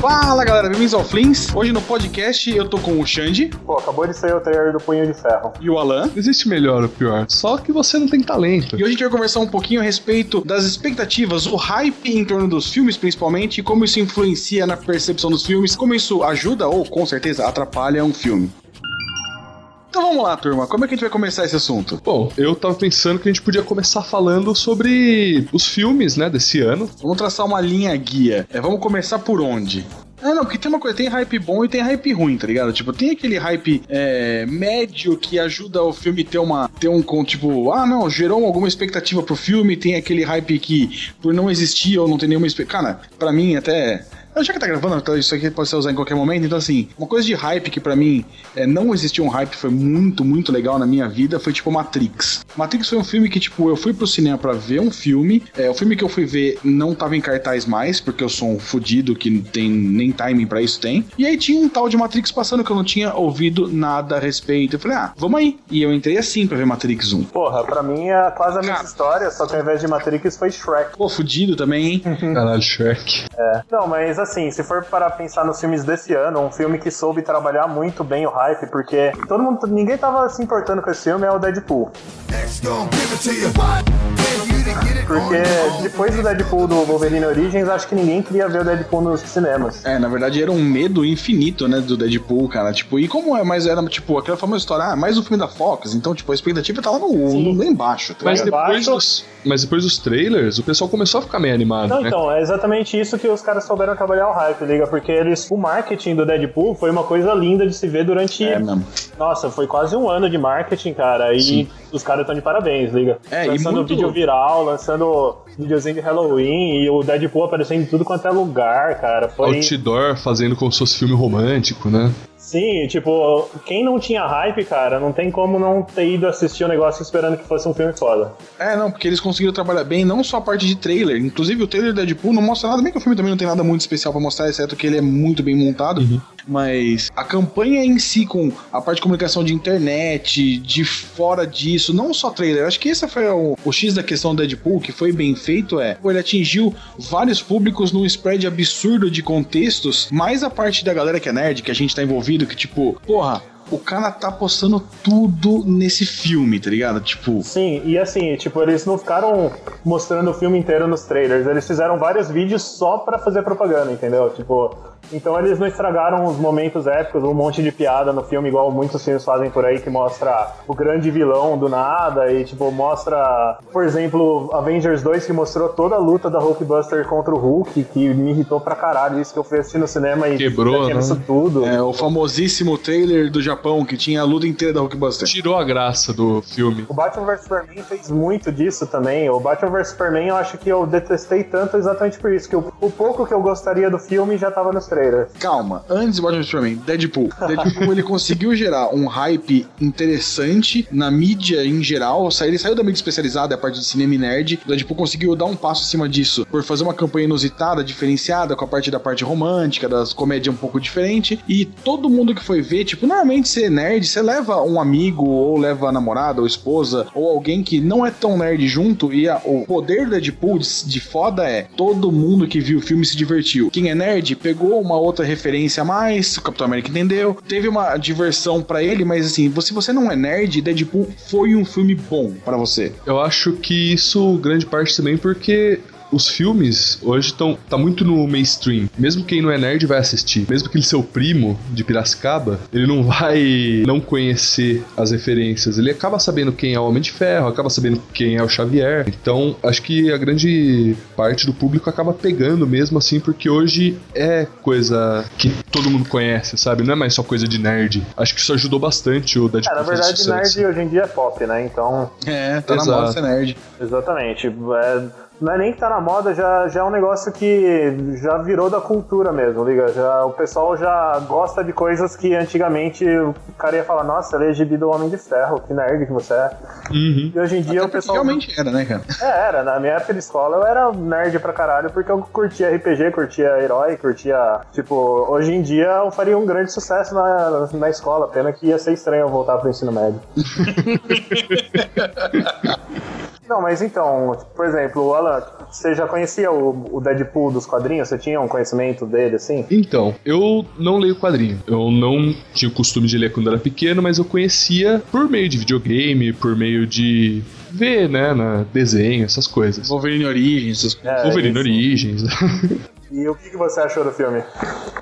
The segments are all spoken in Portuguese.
Fala galera, bem-vindos ao Flins. Hoje no podcast eu tô com o Xande. Pô, acabou de sair o trailer do Punho de Ferro. E o Alan. Não existe melhor ou pior, só que você não tem talento. E hoje a gente vai conversar um pouquinho a respeito das expectativas, o hype em torno dos filmes principalmente, como isso influencia na percepção dos filmes, como isso ajuda ou com certeza atrapalha um filme. Então vamos lá, turma. Como é que a gente vai começar esse assunto? Bom, eu tava pensando que a gente podia começar falando sobre os filmes, né, desse ano. Vamos traçar uma linha guia. É, vamos começar por onde? Ah, não, porque tem uma coisa, tem hype bom e tem hype ruim, tá ligado? Tipo, tem aquele hype é, médio que ajuda o filme ter uma. ter um. Tipo, ah, não, gerou alguma expectativa pro filme, tem aquele hype que, por não existir ou não ter nenhuma expectativa. Cara, pra mim até já que tá gravando, então isso aqui pode ser usado em qualquer momento. Então, assim, uma coisa de hype que para mim é, não existia um hype, foi muito, muito legal na minha vida, foi tipo Matrix. Matrix foi um filme que, tipo, eu fui pro cinema para ver um filme. É, o filme que eu fui ver não tava em cartaz mais, porque eu sou um fudido que não tem nem timing para isso tem. E aí tinha um tal de Matrix passando que eu não tinha ouvido nada a respeito. Eu falei, ah, vamos aí. E eu entrei assim pra ver Matrix 1. Porra, pra mim é quase a mesma história, só que ao invés de Matrix foi Shrek. Pô, fudido também, hein? Caralho, Shrek. É. Não, mas assim, se for para pensar nos filmes desse ano, um filme que soube trabalhar muito bem o hype, porque todo mundo, ninguém tava se importando com esse filme, é o Deadpool. Porque depois do Deadpool do Wolverine Origins, acho que ninguém queria ver o Deadpool nos cinemas. É, na verdade era um medo infinito, né, do Deadpool, cara. Tipo, e como é, mas era, tipo, aquela famosa história, ah, mais um filme da Fox, então, tipo, a expectativa lá no, no lá embaixo. Tá mas, depois dos, mas depois dos trailers, o pessoal começou a ficar meio animado. Não, né? então, é exatamente isso que os caras souberam trabalhar o hype, liga, porque eles, o marketing do Deadpool foi uma coisa linda de se ver durante. É, mesmo. Nossa, foi quase um ano de marketing, cara. E Sim. os caras estão de parabéns, liga. É, lançando e muito... vídeo viral, lançando videozinho de Halloween e o Deadpool aparecendo em tudo quanto é lugar, cara. Foi... Outdoor fazendo como se fosse filme romântico, né? Sim, tipo, quem não tinha hype, cara, não tem como não ter ido assistir o negócio esperando que fosse um filme foda. É, não, porque eles conseguiram trabalhar bem, não só a parte de trailer, inclusive o trailer do Deadpool não mostra nada, bem que o filme também não tem nada muito especial para mostrar, exceto que ele é muito bem montado, uhum. Mas a campanha em si, com a parte de comunicação de internet, de fora disso, não só trailer, acho que esse foi o, o X da questão do Deadpool, que foi bem feito, é, ele atingiu vários públicos num spread absurdo de contextos, mais a parte da galera que é nerd, que a gente tá envolvido, que, tipo, porra, o cara tá postando tudo nesse filme, tá ligado? Tipo. Sim, e assim, tipo, eles não ficaram mostrando o filme inteiro nos trailers, eles fizeram vários vídeos só para fazer propaganda, entendeu? Tipo, então eles não estragaram os momentos épicos, um monte de piada no filme, igual muitos filmes fazem por aí, que mostra o grande vilão do nada e, tipo, mostra, por exemplo, Avengers 2, que mostrou toda a luta da Hulkbuster contra o Hulk, que me irritou pra caralho. Isso que eu fui assistir no cinema e quebrou, né? isso tudo. É, o famosíssimo trailer do Japão, que tinha a luta inteira da Hulkbuster. Tirou a graça do filme. O Batman vs Superman fez muito disso também. O Batman vs Superman eu acho que eu detestei tanto exatamente por isso, que o, o pouco que eu gostaria do filme já tava nos trailers. Calma, antes de Batman Superman, Deadpool. Deadpool ele conseguiu gerar um hype interessante na mídia em geral. Ele saiu da mídia especializada, a parte de cinema e nerd. O Deadpool conseguiu dar um passo acima disso por fazer uma campanha inusitada, diferenciada, com a parte da parte romântica, das comédias um pouco diferente. E todo mundo que foi ver, tipo, normalmente você é nerd, você leva um amigo, ou leva a namorada, ou esposa, ou alguém que não é tão nerd junto. E a, o poder do Deadpool de, de foda é todo mundo que viu o filme se divertiu. Quem é nerd pegou uma outra referência a mais, o Capitão América entendeu. Teve uma diversão para ele, mas assim, se você não é nerd, Deadpool foi um filme bom para você. Eu acho que isso grande parte também porque os filmes hoje estão tá muito no mainstream. Mesmo quem não é nerd vai assistir. Mesmo aquele seu primo de Piracicaba, ele não vai não conhecer as referências. Ele acaba sabendo quem é o Homem de Ferro, acaba sabendo quem é o Xavier. Então, acho que a grande parte do público acaba pegando mesmo assim, porque hoje é coisa que todo mundo conhece, sabe? Não é mais só coisa de nerd. Acho que isso ajudou bastante o Deadpool. É, na verdade, nerd hoje em dia é pop, né? Então. É, tá Exato. na moda ser nerd. Exatamente. É não é nem que tá na moda, já, já é um negócio que já virou da cultura mesmo, liga? Já, o pessoal já gosta de coisas que antigamente o cara ia falar, nossa, ele é gibi do Homem de Ferro, que nerd que você é. Uhum. E hoje em dia Até o pessoal. Realmente era, né, cara? É, era. Na minha época de escola eu era nerd pra caralho, porque eu curtia RPG, curtia herói, curtia. Tipo, hoje em dia eu faria um grande sucesso na, na escola, pena que ia ser estranho eu voltar pro ensino médio. Não, mas então, por exemplo, Alan, você já conhecia o, o Deadpool dos quadrinhos? Você tinha um conhecimento dele, assim? Então, eu não leio quadrinho. Eu não tinha o costume de ler quando era pequeno, mas eu conhecia por meio de videogame, por meio de ver, né, na desenho, essas coisas. Wolverine Origins, essas coisas. É, Wolverine isso. Origins. E o que você achou do filme?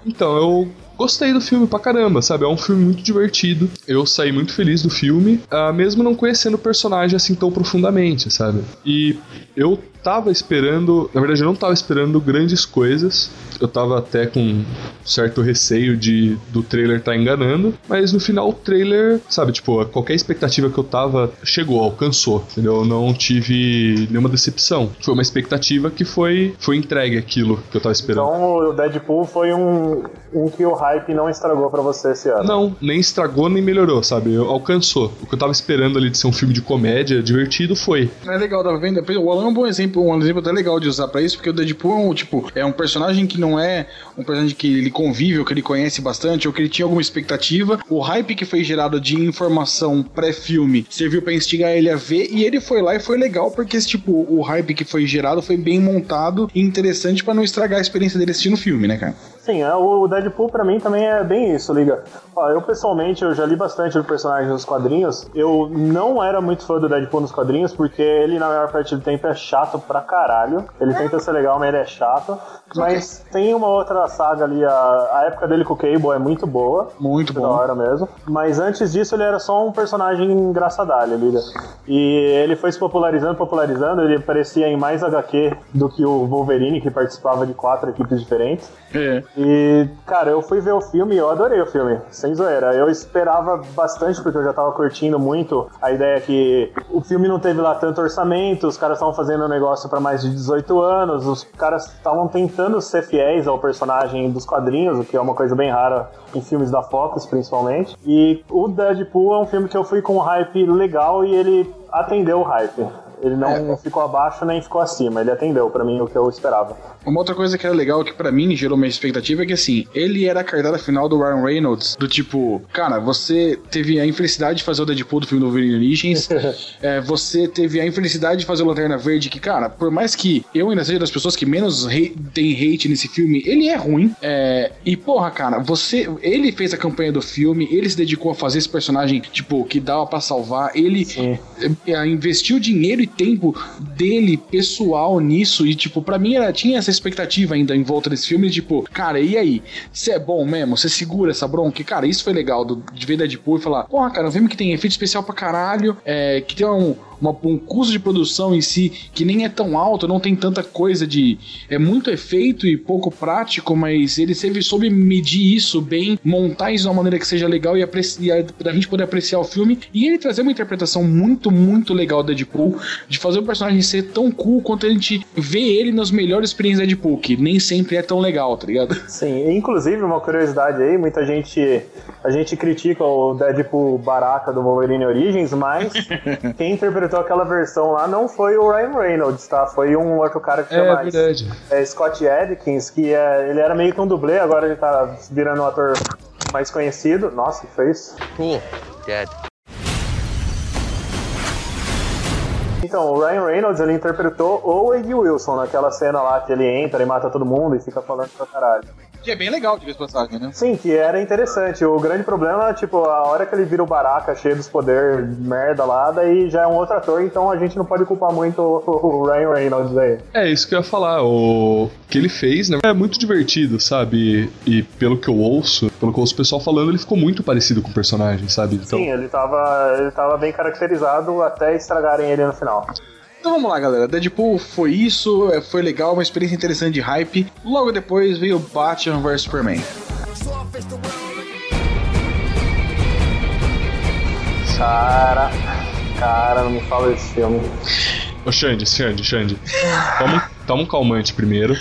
Então, eu gostei do filme pra caramba, sabe? É um filme muito divertido. Eu saí muito feliz do filme, uh, mesmo não conhecendo o personagem assim tão profundamente, sabe? E eu tava esperando, na verdade eu não tava esperando grandes coisas. Eu tava até com certo receio de do trailer estar tá enganando, mas no final o trailer, sabe, tipo, qualquer expectativa que eu tava chegou, alcançou, entendeu? Eu não tive nenhuma decepção. Foi uma expectativa que foi foi entregue aquilo que eu tava esperando. Então o Deadpool foi um, um que o hype não estragou para você esse ano. Não, nem estragou nem melhorou, sabe? Alcançou. O que eu tava esperando ali de ser um filme de comédia divertido foi. É legal, tava vendo. O Alan é um bom exemplo, um exemplo até legal de usar para isso, porque o Deadpool é um, tipo, é um personagem que não é um personagem que ele convive, ou que ele conhece bastante, ou que ele tinha alguma expectativa. O hype que foi gerado de informação pré-filme serviu para instigar ele a ver, e ele foi lá e foi legal, porque tipo, o hype que foi gerado foi bem montado e interessante para não estragar a experiência dele assistindo o filme, né, cara? Sim, é, o Deadpool para mim também é bem isso, liga. Ó, eu pessoalmente, eu já li bastante do personagem nos quadrinhos. Eu não era muito fã do Deadpool nos quadrinhos, porque ele, na maior parte do tempo, é chato pra caralho. Ele tenta ser legal, mas ele é chato. Mas tem uma outra saga ali, a, a época dele com o Cable é muito boa. Muito boa. Da hora mesmo. Mas antes disso, ele era só um personagem engraçadalho, liga. E ele foi se popularizando, popularizando. Ele aparecia em mais HQ do que o Wolverine, que participava de quatro equipes diferentes. É. E, cara, eu fui ver o filme e eu adorei o filme, sem zoeira. Eu esperava bastante, porque eu já tava curtindo muito a ideia que o filme não teve lá tanto orçamento, os caras estavam fazendo um negócio para mais de 18 anos, os caras estavam tentando ser fiéis ao personagem dos quadrinhos, o que é uma coisa bem rara em filmes da Fox, principalmente. E o Deadpool é um filme que eu fui com um hype legal e ele atendeu o hype. Ele não é. ficou abaixo nem ficou acima, ele atendeu para mim o que eu esperava. Uma outra coisa que era legal, que para mim gerou uma expectativa, é que assim, ele era a cartada final do Ryan Reynolds, do tipo, cara, você teve a infelicidade de fazer o Deadpool do filme do Origins, é, você teve a infelicidade de fazer o Lanterna Verde, que, cara, por mais que eu ainda seja das pessoas que menos hate, tem hate nesse filme, ele é ruim. É, e, porra, cara, você. Ele fez a campanha do filme, ele se dedicou a fazer esse personagem, tipo, que dava para salvar, ele é, investiu dinheiro e tempo dele, pessoal, nisso, e, tipo, para mim era, tinha essa expectativa ainda em volta desse filme, tipo, cara, e aí? Você é bom mesmo? Você segura essa bronca? Cara, isso foi legal do, de ver Deadpool e falar, porra, cara, um filme que tem efeito especial pra caralho, é, que tem um, uma, um custo de produção em si que nem é tão alto, não tem tanta coisa de. É muito efeito e pouco prático, mas ele sempre soube medir isso bem, montar isso de uma maneira que seja legal e, apreciar, pra gente poder apreciar o filme. E ele trazer uma interpretação muito, muito legal do Deadpool, de fazer o personagem ser tão cool quanto a gente vê ele nas melhores experiências do Deadpool, que nem sempre é tão legal, tá ligado? Sim, inclusive uma curiosidade aí, muita gente. A gente critica o Deadpool baraca do Wolverine Origins, mas quem interpretou interpretou aquela versão lá não foi o Ryan Reynolds, tá? Foi um outro cara que chama é, verdade. É, Scott Adkins, que é, ele era meio que um dublê, agora ele tá virando um ator mais conhecido. Nossa, que foi isso? Cool. Dead. Então, o Ryan Reynolds, ele interpretou o Wade Wilson naquela cena lá que ele entra e mata todo mundo e fica falando pra caralho. Que é bem legal de ver passagem, né? Sim, que era interessante. O grande problema é, tipo, a hora que ele vira o Baraka cheio dos poderes merda lá, daí já é um outro ator, então a gente não pode culpar muito o Ryan Reynolds aí. É isso que eu ia falar. O que ele fez, né, é muito divertido, sabe? E pelo que eu ouço, pelo que eu ouço o pessoal falando, ele ficou muito parecido com o personagem, sabe? Então... Sim, ele tava, ele tava bem caracterizado até estragarem ele no final. Então vamos lá, galera. Deadpool foi isso, é, foi legal, uma experiência interessante de hype. Logo depois veio Batman vs Superman. Cara, cara, não me fala desse filme. Ô Xande, Xande, Xande. Toma, toma um calmante primeiro.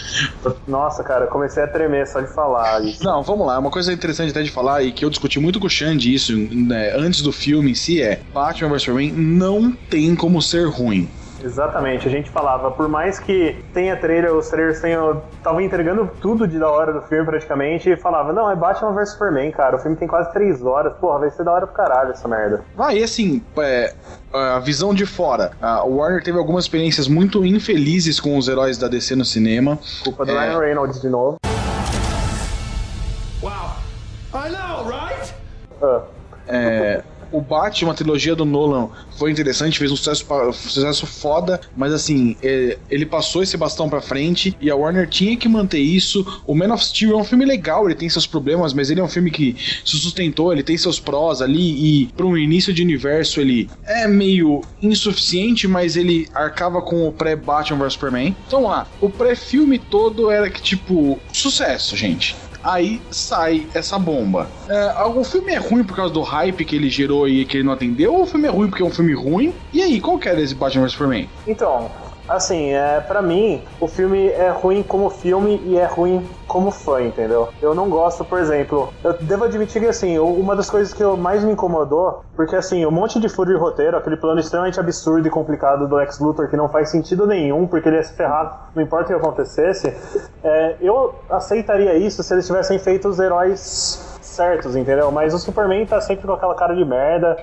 Nossa, cara, eu comecei a tremer só de falar isso. Não, vamos lá. Uma coisa interessante até de falar e que eu discuti muito com o Xande isso né, antes do filme em si é Batman vs Superman não tem como ser ruim Exatamente, a gente falava, por mais que tenha trailer, os trailers tenham. estavam entregando tudo de da hora do filme praticamente, e falava, não, é Batman vs Superman, cara. O filme tem quase três horas, porra, vai ser da hora pro caralho essa merda. Ah, e assim, é, a visão de fora. A Warner teve algumas experiências muito infelizes com os heróis da DC no cinema. Culpa do é... Ryan Reynolds de novo. Wow. I know, right? Uh. É, o Batman, a trilogia do Nolan, foi interessante, fez um sucesso, sucesso foda, mas assim, é, ele passou esse bastão pra frente e a Warner tinha que manter isso. O Man of Steel é um filme legal, ele tem seus problemas, mas ele é um filme que se sustentou, ele tem seus prós ali e para um início de universo ele é meio insuficiente, mas ele arcava com o pré-Batman vs Superman. Então lá, o pré-filme todo era que tipo, sucesso, gente aí sai essa bomba. É, o filme é ruim por causa do hype que ele gerou e que ele não atendeu, ou o filme é ruim porque é um filme ruim? E aí, qual que é desse Batman vs Superman? Então, Assim, é, para mim, o filme é ruim como filme e é ruim como fã, entendeu? Eu não gosto, por exemplo, eu devo admitir que, assim, uma das coisas que mais me incomodou, porque, assim, um monte de furo de roteiro, aquele plano extremamente absurdo e complicado do Lex Luthor que não faz sentido nenhum, porque ele ia se ferrar, não importa o que acontecesse, é, eu aceitaria isso se eles tivessem feito os heróis certos, entendeu? Mas o Superman tá sempre com aquela cara de merda,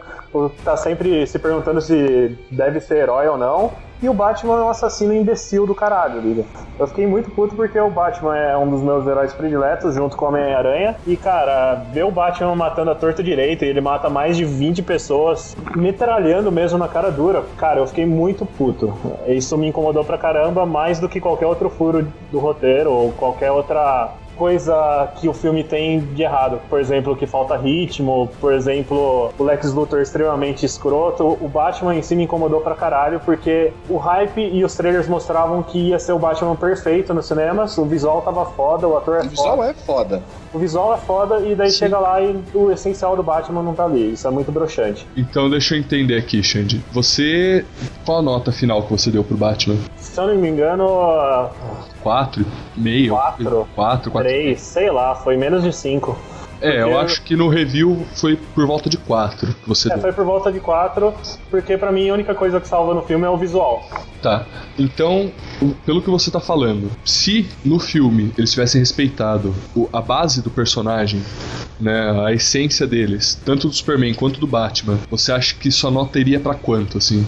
tá sempre se perguntando se deve ser herói ou não. E o Batman é um assassino imbecil do caralho, liga. Eu fiquei muito puto porque o Batman é um dos meus heróis prediletos, junto com o Homem-Aranha. E, cara, ver o Batman matando a torta direita e ele mata mais de 20 pessoas, metralhando mesmo na cara dura. Cara, eu fiquei muito puto. Isso me incomodou pra caramba, mais do que qualquer outro furo do roteiro ou qualquer outra coisa que o filme tem de errado. Por exemplo, que falta ritmo, por exemplo, o Lex Luthor extremamente escroto. O Batman em si me incomodou pra caralho, porque o hype e os trailers mostravam que ia ser o Batman perfeito nos cinemas, o visual tava foda, o ator é foda. O visual é foda. O visual é foda e daí Sim. chega lá e o essencial do Batman não tá ali. Isso é muito broxante. Então deixa eu entender aqui, Xande. Você. Qual a nota final que você deu pro Batman? Se eu não me engano. 4, meio. 4, 4, 3, sei lá, foi menos de 5. É, eu acho que no review foi por volta de 4 você É, deu. foi por volta de 4, porque para mim a única coisa que salva no filme é o visual. Tá. Então, pelo que você tá falando, se no filme eles tivessem respeitado a base do personagem, né, a essência deles, tanto do Superman quanto do Batman, você acha que sua nota iria para quanto, assim?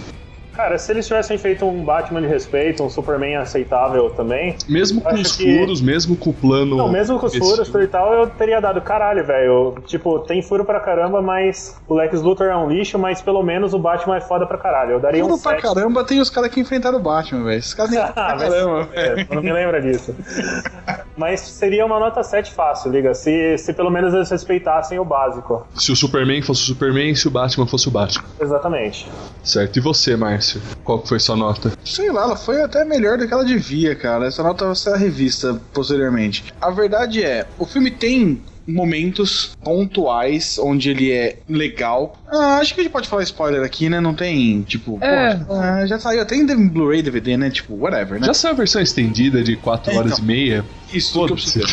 Cara, se eles tivessem feito um Batman de respeito, um Superman aceitável também. Mesmo com os que... furos, mesmo com o plano. Não, mesmo com os furos e tal, eu teria dado caralho, velho. Tipo, tem furo pra caramba, mas o Lex Luthor é um lixo, mas pelo menos o Batman é foda pra caralho. Eu daria furo um. Furo pra caramba tem os caras que enfrentaram o Batman, velho. Esses caras nem pra caramba, velho. Não me lembra disso. mas seria uma nota 7 fácil, liga. Se, se pelo menos eles respeitassem o básico. Se o Superman fosse o Superman e se o Batman fosse o Batman. Exatamente. Certo. E você, Márcio? Márcio? Qual foi sua nota? Sei lá, ela foi até melhor do que ela devia, cara. Essa nota vai ser revista posteriormente. A verdade é, o filme tem momentos pontuais onde ele é legal. Ah, acho que a gente pode falar spoiler aqui, né? Não tem, tipo, é. Pô, ah, já saiu até em Blu-ray, DVD, né? Tipo, whatever, né? Já saiu a versão estendida de 4 é, horas então, e meia. Isso, tudo que eu preciso.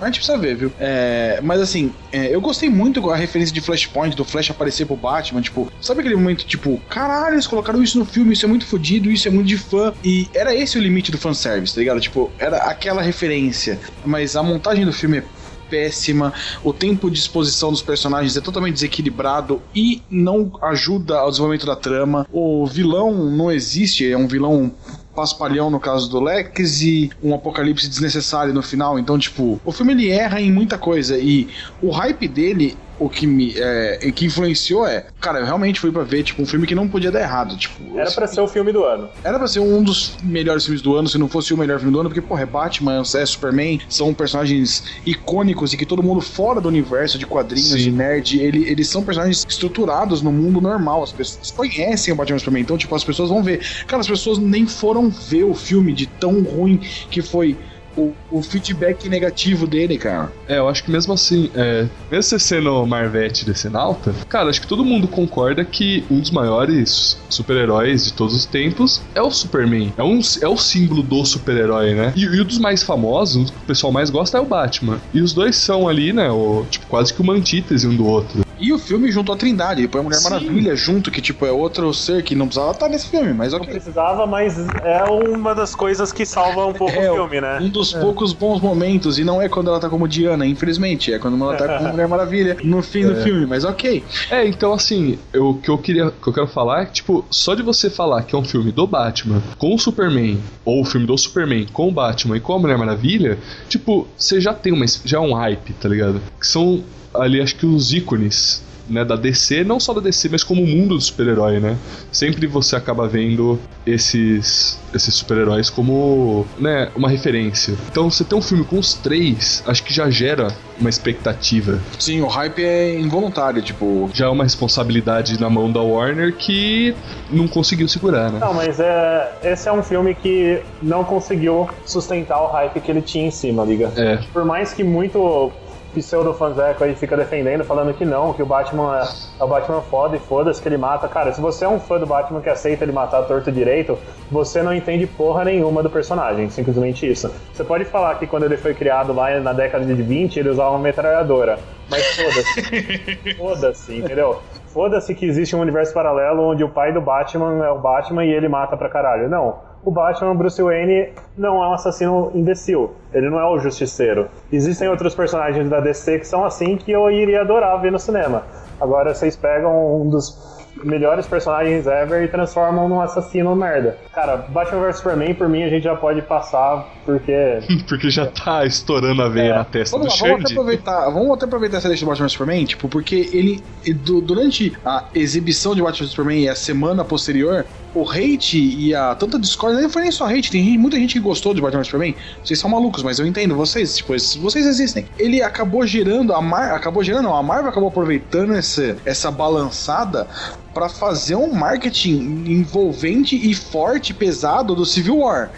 a gente precisa ver, viu? É, mas assim, é, eu gostei muito com a referência de Flashpoint, do Flash aparecer pro Batman, tipo, sabe aquele momento, tipo, caralho, eles colocaram isso no filme, isso é muito fodido, isso é muito de fã. E era esse o limite do fanservice, tá ligado? Tipo, era aquela referência. Mas a montagem do filme é péssima, o tempo de exposição dos personagens é totalmente desequilibrado e não ajuda ao desenvolvimento da trama. O vilão não existe, é um vilão paspalhão no caso do Lex e um apocalipse desnecessário no final. Então, tipo, o filme ele erra em muita coisa e o hype dele o que me é, que influenciou é, cara, eu realmente fui para ver tipo um filme que não podia dar errado, tipo, era para ser o filme do ano. Era para ser um dos melhores filmes do ano, se não fosse o melhor filme do ano, porque porra, é Batman, é Superman, são personagens icônicos e que todo mundo fora do universo de quadrinhos Sim. de nerd, ele, eles são personagens estruturados no mundo normal, as pessoas conhecem o Batman e Superman, então tipo as pessoas vão ver. Cara, as pessoas nem foram ver o filme de tão ruim que foi o, o, feedback negativo dele, cara. É, eu acho que mesmo assim, é, mesmo você sendo Marvete descendo alta, cara, acho que todo mundo concorda que um dos maiores super-heróis de todos os tempos é o Superman. É, um, é o símbolo do super-herói, né? E, e um dos mais famosos, que o pessoal mais gosta, é o Batman. E os dois são ali, né, o, tipo, quase que uma antítese um do outro. E o filme juntou a Trindade, põe a Mulher Sim. Maravilha junto, que tipo é outro ser que não precisava estar nesse filme, mas Não precisava, mas é uma das coisas que salva um pouco É, o filme, né? Um dos poucos bons momentos, e não é quando ela tá como Diana, infelizmente, é quando ela tá como Mulher Maravilha no fim do filme, mas ok. É, então assim, eu- o que eu queria, que eu quero falar é que, tipo, só de você falar que é um filme do Batman com o Superman, ou o filme do Superman com o Batman e com a Mulher Maravilha, tipo, você já tem uma, já é um hype, tá ligado? Que são ali, acho que os ícones. Né, da DC, não só da DC, mas como o mundo do super-herói, né? Sempre você acaba vendo esses esses super-heróis como, né, uma referência. Então, você ter um filme com os três, acho que já gera uma expectativa Sim, o hype é involuntário, tipo. já é uma responsabilidade na mão da Warner que não conseguiu segurar, né? Não, mas é, esse é um filme que não conseguiu sustentar o hype que ele tinha em cima, liga. É. Por mais que muito pseudo fanzeco aí fica defendendo, falando que não, que o Batman é, é o Batman foda e foda-se que ele mata. Cara, se você é um fã do Batman que aceita ele matar torto direito, você não entende porra nenhuma do personagem, simplesmente isso. Você pode falar que quando ele foi criado lá na década de 20, ele usava uma metralhadora, mas foda-se. foda-se, entendeu? Foda-se que existe um universo paralelo onde o pai do Batman é o Batman e ele mata pra caralho. Não. O Batman, Bruce Wayne, não é um assassino imbecil. Ele não é o justiceiro. Existem outros personagens da DC que são assim que eu iria adorar ver no cinema. Agora vocês pegam um dos melhores personagens ever e transformam num assassino merda. Cara, Batman vs Superman, por mim, a gente já pode passar, porque. Porque já tá estourando a veia É. na testa Vamos do lá, vamos até Xande. aproveitar, vamos até aproveitar essa deixa do Batman vs Superman, tipo, porque ele, du- durante a exibição de Batman vs Superman e a semana posterior, o hate e a tanta discórdia, não foi nem só hate, tem muita gente que gostou de Batman vs Superman, vocês são malucos, mas eu entendo vocês, tipo, vocês existem. Ele acabou gerando, a Mar acabou gerando, não, a Marvel acabou aproveitando essa, essa balançada pra fazer um marketing envolvente e forte, pesado do Civil War.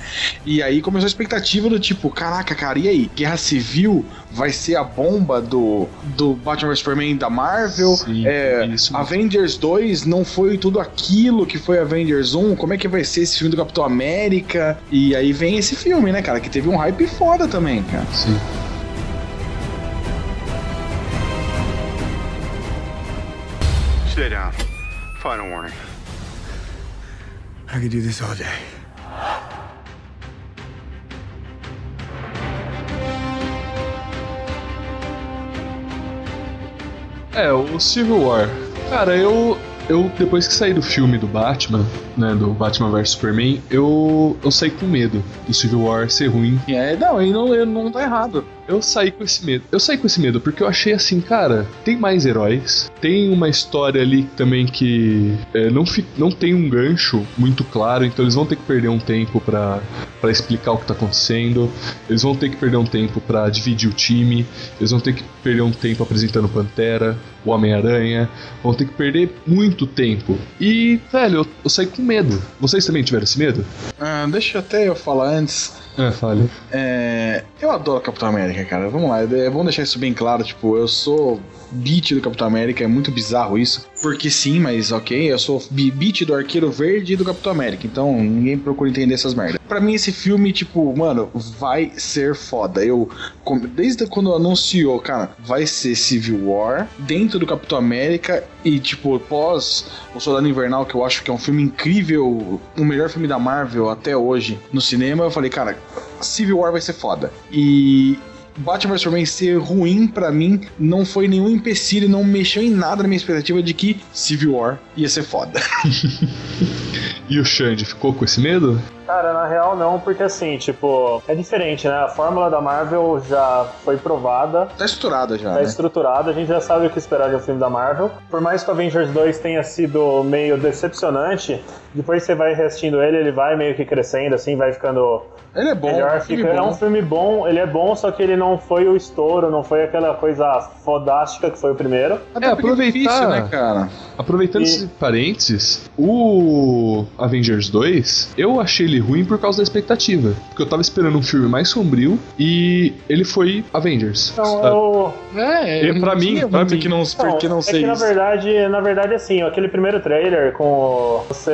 E aí começou a expectativa do tipo, caraca, cara, e aí? Guerra Civil vai ser a bomba do, do Batman vs Superman da Marvel? Sim, É, isso. Avengers 2 não foi tudo aquilo que foi Avengers 1? Como é que vai ser esse filme do Capitão América? E aí vem esse filme, né, cara, que teve um hype foda também, cara. Sim. Stay down. Final warning. I could do this all day. É, o Civil War. Cara, eu. Eu, depois que saí do filme do Batman, né, do Batman vs Superman, eu, eu saí com medo do Civil War ser ruim. E é, não, ele não, não tá errado. Eu saí com esse medo. Eu saí com esse medo porque eu achei assim, cara, tem mais heróis. Tem uma história ali também que é, não, fi- não tem um gancho muito claro, então eles vão ter que perder um tempo pra pra explicar o que tá acontecendo. Eles vão ter que perder um tempo pra dividir o time. Eles vão ter que perder um tempo apresentando Pantera, o Homem-Aranha. Vão ter que perder muito tempo. E, velho, eu, eu saí com medo. Vocês também tiveram esse medo? Ah, deixa até eu falar antes. É, fale. É, eu adoro Capitão América, cara. Vamos lá, é bom deixar isso bem claro. Tipo, eu sou beat do Capitão América, é muito bizarro isso. Porque sim, mas ok, eu sou beat do Arqueiro Verde e do Capitão América. Então ninguém procura entender essas merdas. Pra mim, esse filme, tipo, mano, vai ser foda. Eu, desde quando anunciou, cara, vai ser Civil War dentro do Capitão América e, tipo, pós O Soldado Invernal, que eu acho que é um filme incrível, o melhor filme da Marvel até hoje no cinema, eu falei, cara, Civil War vai ser foda. E Batman vs Superman ser ruim pra mim não foi nenhum empecilho, não mexeu em nada na minha expectativa de que Civil War ia ser foda. E o Xande ficou com esse medo? Cara, na real não, porque assim, tipo, é diferente, né? A fórmula da Marvel já foi provada, Tá estruturada já, tá né? estruturada, a gente já sabe o que esperar de um filme da Marvel. Por mais que o Avengers 2 tenha sido meio decepcionante, depois você vai reassistindo ele, ele vai meio que crescendo, assim, vai ficando Ele é bom, melhor. filme Fica, é bom. um filme bom, ele é bom, só que ele não foi o estouro, não foi aquela coisa fodástica que foi o primeiro. É, aproveitar- difícil, né, cara? Aproveitando E- esse parênteses, o Avengers 2, eu achei ele ruim por causa da expectativa. Porque eu tava esperando um filme mais sombrio e ele foi Avengers. Então sabe? eu. É, E pra mim- pra mim- que não, Não, que não é sei que na verdade, na verdade, assim, aquele primeiro trailer com você,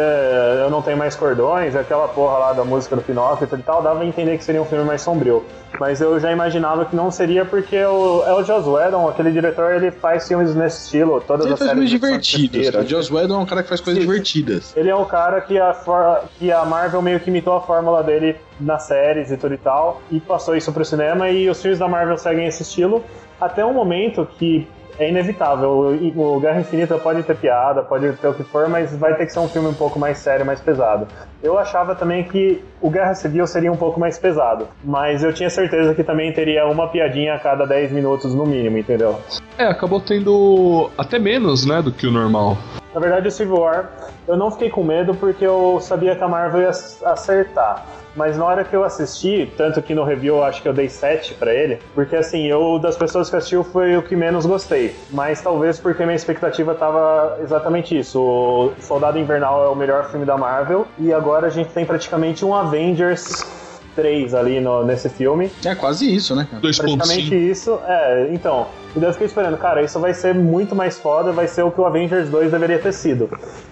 eu não tenho mais cordões, aquela porra lá da música do Pinóquio e tal, dava a entender que seria um filme mais sombrio. Mas eu já imaginava que não seria porque o, é o Joss Whedon, aquele diretor, ele faz filmes nesse estilo, todas Ele as faz séries filmes divertidos. O Joss Whedon é um cara que faz coisas Sim. divertidas. Ele é o cara que a, for- que a Marvel meio que imitou a fórmula dele nas séries e tudo e tal, e passou isso pro cinema, e os filmes da Marvel seguem esse estilo, até um momento que é inevitável. O, o Guerra Infinita pode ter piada, pode ter o que for, mas vai ter que ser um filme um pouco mais sério, mais pesado. Eu achava também que o Guerra Civil seria um pouco mais pesado, mas eu tinha certeza que também teria uma piadinha a cada 10 minutos no mínimo, entendeu? É, acabou tendo até menos, né, do que o normal. Na verdade, o Civil War, eu não fiquei com medo porque eu sabia que a Marvel ia acertar. Mas na hora que eu assisti, tanto que no review eu acho que eu dei 7 pra ele, porque assim, eu das pessoas que assistiu foi o que menos gostei. Mas talvez porque minha expectativa tava exatamente isso. O Soldado Invernal é o melhor filme da Marvel e agora a gente tem praticamente um Avengers 3 ali no, nesse filme. É quase isso, né, cara? Praticamente 2.5. isso, é, então. E daí eu fiquei esperando, cara, isso vai ser muito mais foda, vai ser o que o Avengers 2 deveria ter sido.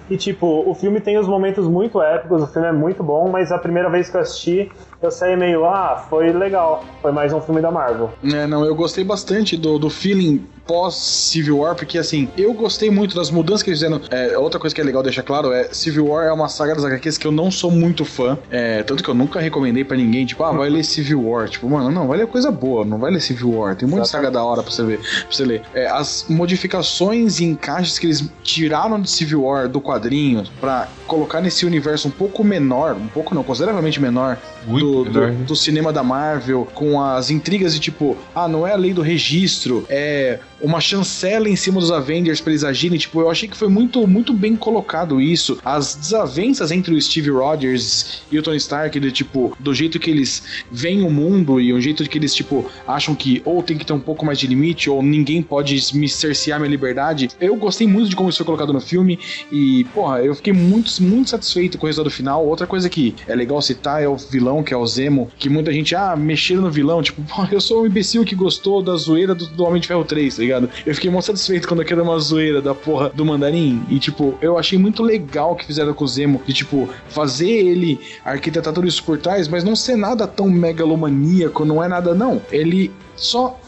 E tipo, o filme tem os momentos muito épicos, o filme é muito bom, mas a primeira vez que eu assisti, eu saí meio, ah, foi legal, foi mais um filme da Marvel. É, não, eu gostei bastante do, do feeling pós-Civil War, porque assim, eu gostei muito das mudanças que eles fizeram. É, outra coisa que é legal deixar claro é Civil War é uma saga das HQs que eu não sou muito fã. É, tanto que eu nunca recomendei pra ninguém, tipo, ah, vai ler Civil War. Tipo, mano, não, vai ler coisa boa, não vai ler Civil War. Tem de saga da hora pra você ver, pra você ler. É, as modificações e encaixes que eles tiraram de Civil War do quadrinho pra colocar nesse universo um pouco menor, um pouco não, consideravelmente menor, do, do- né? do cinema da Marvel, com as intrigas de tipo, ah, não é a lei do registro, é uma chancela em cima dos Avengers pra eles agirem. Tipo, eu achei que foi muito, muito bem colocado isso. As desavenças entre o Steve Rogers e o Tony Stark, de tipo, do jeito que eles veem o mundo e o jeito que eles, tipo, acham que ou tem que ter um pouco mais de limite, ou ninguém pode me cercear minha liberdade. Eu gostei muito de como isso foi colocado no filme e, porra, eu fiquei muito, muito satisfeito com o resultado final. Outra coisa que é legal citar é o vilão, que é o Zemo, que muita gente, ah, mexeram no vilão. Tipo, pô, eu sou um imbecil que gostou da zoeira do, do Homem de Ferro 3, tá ligado? Eu fiquei muito satisfeito quando aquilo era uma zoeira da porra do Mandarim. E, tipo, eu achei muito legal que fizeram com o Zemo, de, tipo, fazer ele arquitetar tudo isso por trás, mas não ser nada tão megalomaníaco, não é nada, não. Ele só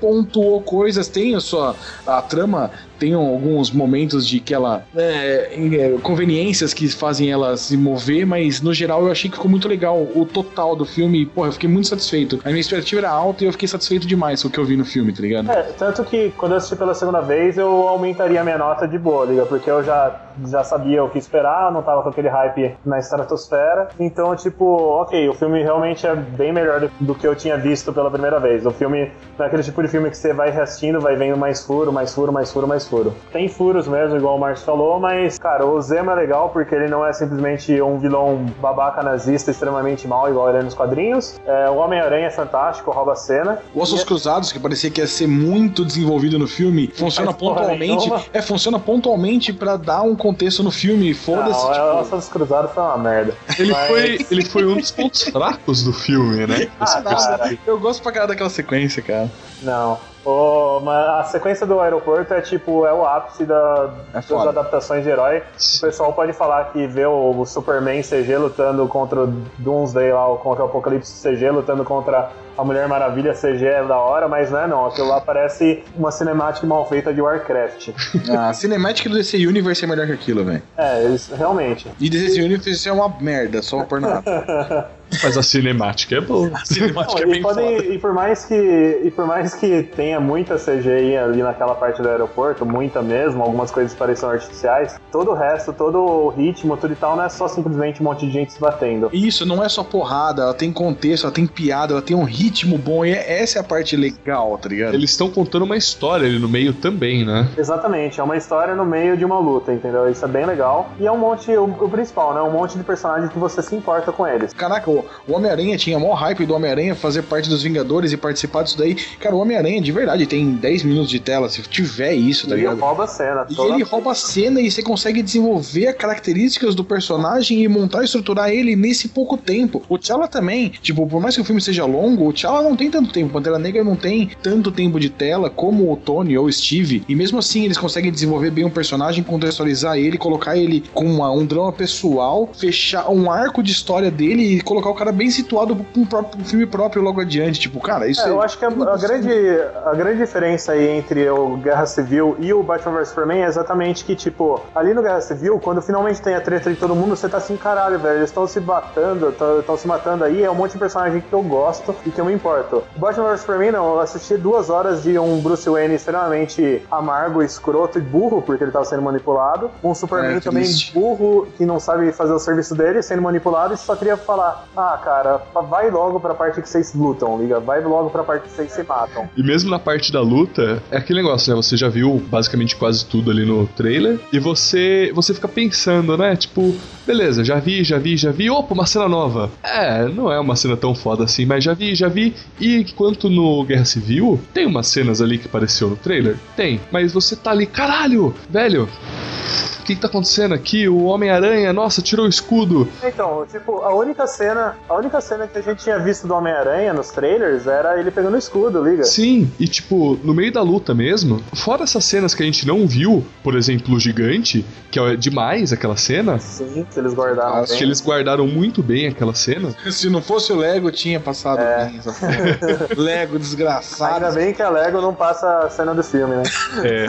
pontuou coisas, tem a sua a trama tem alguns momentos de que ela é, em- é, conveniências que fazem ela se mover, mas no geral eu achei que ficou muito legal o total do filme. Porra, eu fiquei muito satisfeito. A minha expectativa era alta e eu fiquei satisfeito demais com o que eu vi no filme, tá ligado? É, tanto que quando eu assisti pela segunda vez, eu aumentaria a minha nota de boa, liga, porque eu já, já sabia o que esperar, não tava com aquele hype na estratosfera. Então, tipo, ok, o filme realmente é bem melhor do, do que eu tinha visto pela primeira vez. O filme não é aquele tipo de filme que você vai reassistindo, vai vendo mais furo, mais furo, mais furo, mais furo. Tem furos mesmo, igual o Marcos falou, mas, cara, o Zemo é legal porque ele não é simplesmente um vilão babaca nazista extremamente mal, igual ele é nos quadrinhos. É, o Homem-Aranha é fantástico, rouba a cena. O Ossos Cruzados, que parecia que ia ser muito desenvolvido no filme, funciona porra pontualmente. nenhuma. É, funciona pontualmente pra dar um contexto no filme. Foda-se, Não, tipo. o Ossos Cruzados foi uma merda. Ele, Mas- foi, ele foi um dos pontos fracos do filme, né? Ah, cara, Eu gosto pra caralho daquela sequência, cara. não. O- mas a sequência do aeroporto é tipo, é o ápice da- É das adaptações de herói. O pessoal pode falar que vê o, o Superman CG lutando contra o Doomsday lá, ou contra o Apocalipse CG lutando contra a Mulher Maravilha CG é da hora, mas não é não. Aquilo lá parece uma cinemática mal feita de Warcraft. A cinemática do DC Universe é melhor que aquilo, velho. É, eles, realmente. E DC Universe é uma merda, só por nada. Mas a cinemática é boa. A cinemática é Não, e, bem podem- foda. e por mais que e por mais que tenha muita CGI ali naquela parte do aeroporto, muita mesmo, algumas coisas pareçam artificiais, todo o resto, todo o ritmo, tudo e tal, não é só simplesmente um monte de gente se batendo. Isso, não é só porrada, ela tem contexto, ela tem piada, ela tem um ritmo bom, e é- essa é a parte legal, tá ligado? Eles estão contando uma história ali no meio também, né? Exatamente, é uma história no meio de uma luta, entendeu? Isso é bem legal. E é um monte, o, o principal, né? Um monte de personagens que você se importa com eles. Caraca, o o Homem-Aranha tinha maior hype do Homem-Aranha fazer parte dos Vingadores e participar disso daí. Cara, o Homem-Aranha de verdade tem 10 minutos de tela, se tiver isso, tá e ligado? rouba a cena. E ele rouba a cena e você consegue desenvolver as características do personagem e montar e estruturar ele nesse pouco tempo. O T'Challa também, tipo, por mais que o filme seja longo, o T'Challa não tem tanto tempo. Pantera Negra não tem tanto tempo de tela como o Tony ou o Steve. E mesmo assim, eles conseguem desenvolver bem um personagem, contextualizar ele, colocar ele com uma- um drama pessoal, fechar um arco de história dele e colocar o cara bem situado próprio, pro filme próprio logo adiante. Tipo, cara, isso é, Eu acho que a, a, grande, a grande diferença aí entre o Guerra Civil e o Batman vs Superman é exatamente que, tipo, ali no Guerra Civil, quando finalmente tem a treta de todo mundo, você tá assim, caralho, velho, eles estão se batendo, estão se matando aí, é um monte de personagem que eu gosto e que eu me importo. Batman vs Superman, não, eu assisti duas horas de um Bruce Wayne extremamente amargo, escroto e burro, porque ele tava sendo manipulado. Um Superman é, também burro, que não sabe fazer o serviço dele, sendo manipulado, e só queria falar: ah, cara, vai logo pra parte que vocês lutam, liga, vai logo pra parte que vocês se matam. E mesmo na parte da luta, é aquele negócio, né? Você já viu basicamente quase tudo ali no trailer, e você, você fica pensando, né? Tipo, beleza, já vi, já vi, já vi, opa, uma cena nova. É, não é uma cena tão foda assim, mas já vi, já vi. E enquanto no Guerra Civil, tem umas cenas ali que apareceu no trailer? Tem. Mas você tá ali, caralho, velho que, que tá acontecendo aqui? O Homem-Aranha, nossa, tirou o escudo. Então, tipo, a única cena, a única cena que a gente tinha visto do Homem-Aranha nos trailers era ele pegando o escudo, liga? Sim, e tipo, no meio da luta mesmo, fora essas cenas que a gente não viu, por exemplo, o gigante, que é demais aquela cena. Sim, que eles guardaram. Acho bem. que eles guardaram muito bem aquela cena. Se não fosse o Lego, tinha passado é. bem essa Lego desgraçado. Ainda bem que a Lego não passa a cena do filme, né? É.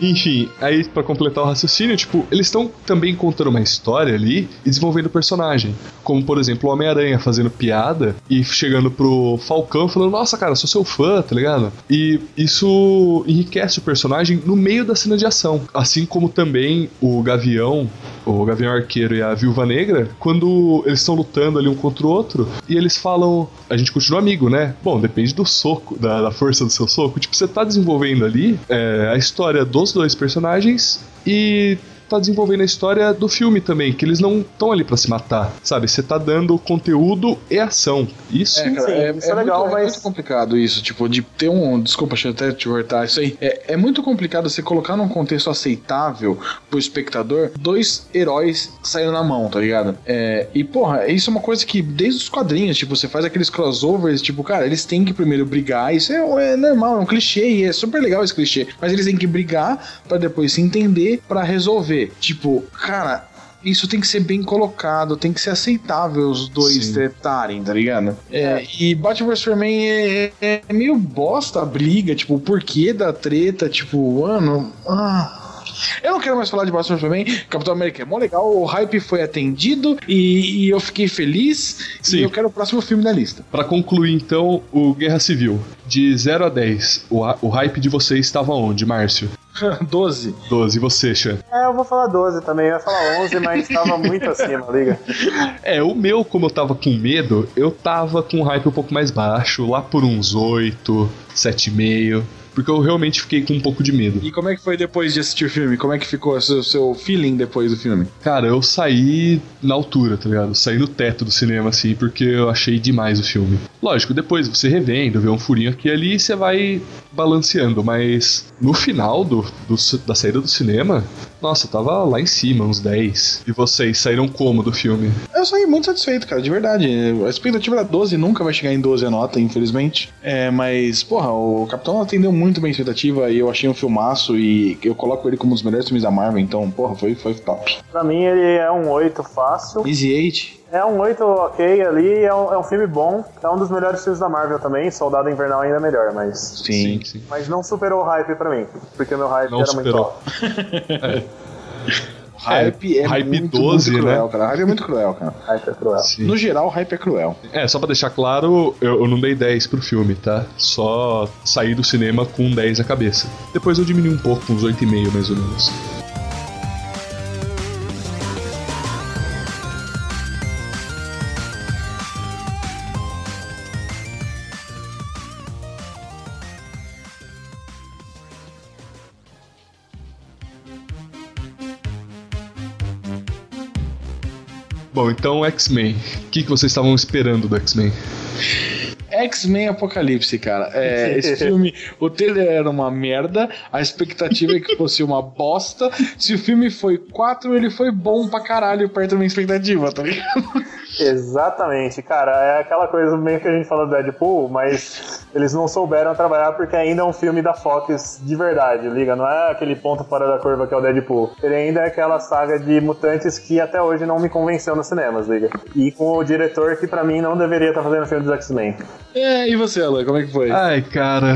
Enfim, aí para completar o raciocínio raciocínio, tipo, eles estão também contando uma história ali e desenvolvendo o personagem. Como, por exemplo, o Homem-Aranha fazendo piada e chegando pro Falcão falando, nossa, cara, sou seu fã, tá ligado? E isso enriquece o personagem no meio da cena de ação. Assim como também o Gavião o Gavião Arqueiro e a Viúva Negra, quando eles estão lutando ali um contra o outro, e eles falam, a gente continua amigo, né? Bom, depende do soco, da, da força do seu soco. Tipo, você tá desenvolvendo ali é, a história dos dois personagens e tá desenvolvendo a história do filme também, que eles não estão ali para se matar, sabe? Você tá dando conteúdo e ação. Isso, é, cara, é, isso é, é legal, muito, mas... é muito complicado isso, tipo, de ter um... Desculpa, deixa eu até te cortar isso aí. É, é muito complicado você colocar num contexto aceitável pro espectador dois heróis saindo na mão, tá ligado? É, e, porra, isso é uma coisa que desde os quadrinhos, tipo, você faz aqueles crossovers, tipo, cara, eles têm que primeiro brigar, isso é, é normal, é um clichê, e é super legal esse clichê, mas eles têm que brigar para depois se entender, para resolver Tipo, cara, isso tem que ser bem colocado, tem que ser aceitável os dois Sim. tretarem, tá ligado? É, e Batman vs Superman é, é, é, meio bosta a briga, tipo, o porquê da treta, tipo, mano. Ah. Eu não quero mais falar de Batman Superman. Capitão América é mó legal, o hype foi atendido e, e eu fiquei feliz. Sim. E eu quero o próximo filme da lista. Para concluir, então, o Guerra Civil. De 0 a 10, o, o hype de vocês estava onde, Márcio? 12. 12, e você, Xan? É, eu vou falar 12 também. Eu ia falar 11, mas tava muito acima, liga. É, o meu, como eu tava com medo, eu tava com um hype um pouco mais baixo, lá por uns 8, 7,5 porque eu realmente fiquei com um pouco de medo. E como é que foi depois de assistir o filme? Como é que ficou o seu, seu feeling depois do filme? Cara, eu saí na altura, tá ligado? saí no teto do cinema, assim, porque eu achei demais o filme. Lógico, depois você revendo, vê um furinho aqui e ali, você vai balanceando, mas no final do, do, da saída do cinema, nossa, tava lá em cima, uns 10. E vocês saíram como do filme? Eu saí muito satisfeito, cara, de verdade. A expectativa era 12, nunca vai chegar em 12 a nota, infelizmente. É, mas, porra, o Capitão atendeu muito bem a expectativa e eu achei um filmaço e eu coloco ele como um dos melhores filmes da Marvel, então, porra, foi, foi top. Pra mim ele é um 8 fácil. Easy 8. É um 8 ok ali, é um, é um filme bom. É um dos melhores filmes da Marvel também. Soldado Invernal ainda é melhor, mas. Sim, sim. Mas não superou o hype pra mim. Porque o meu hype não era superou. muito alto. é. Hype é, é hype muito, 12, muito cruel, né? cara. Hype é muito cruel, cara. Hype é cruel. Sim. No geral, hype é cruel. É, só pra deixar claro, eu, eu, não dei 10 pro filme, tá? Só saí do cinema com 10 na cabeça. Depois eu diminui um pouco, uns 8,5 mais ou menos. Bom, então X-Men. O que, que vocês estavam esperando do X-Men? X-Men Apocalipse, cara. É, esse filme, o trailer era uma merda, a expectativa é que fosse uma bosta. Se o filme foi 4, ele foi bom pra caralho perto da minha expectativa, tá ligado? Exatamente, cara. É aquela coisa meio que a gente falou do Deadpool, mas eles não souberam trabalhar porque ainda é um filme da Fox de verdade, liga? Não é aquele ponto fora da curva que é o Deadpool. Ele ainda é aquela saga de mutantes que até hoje não me convenceu nos cinemas, liga? E com o diretor que pra mim não deveria estar fazendo filme dos X-Men. É, e você, Alan, como é que foi? Ai, cara.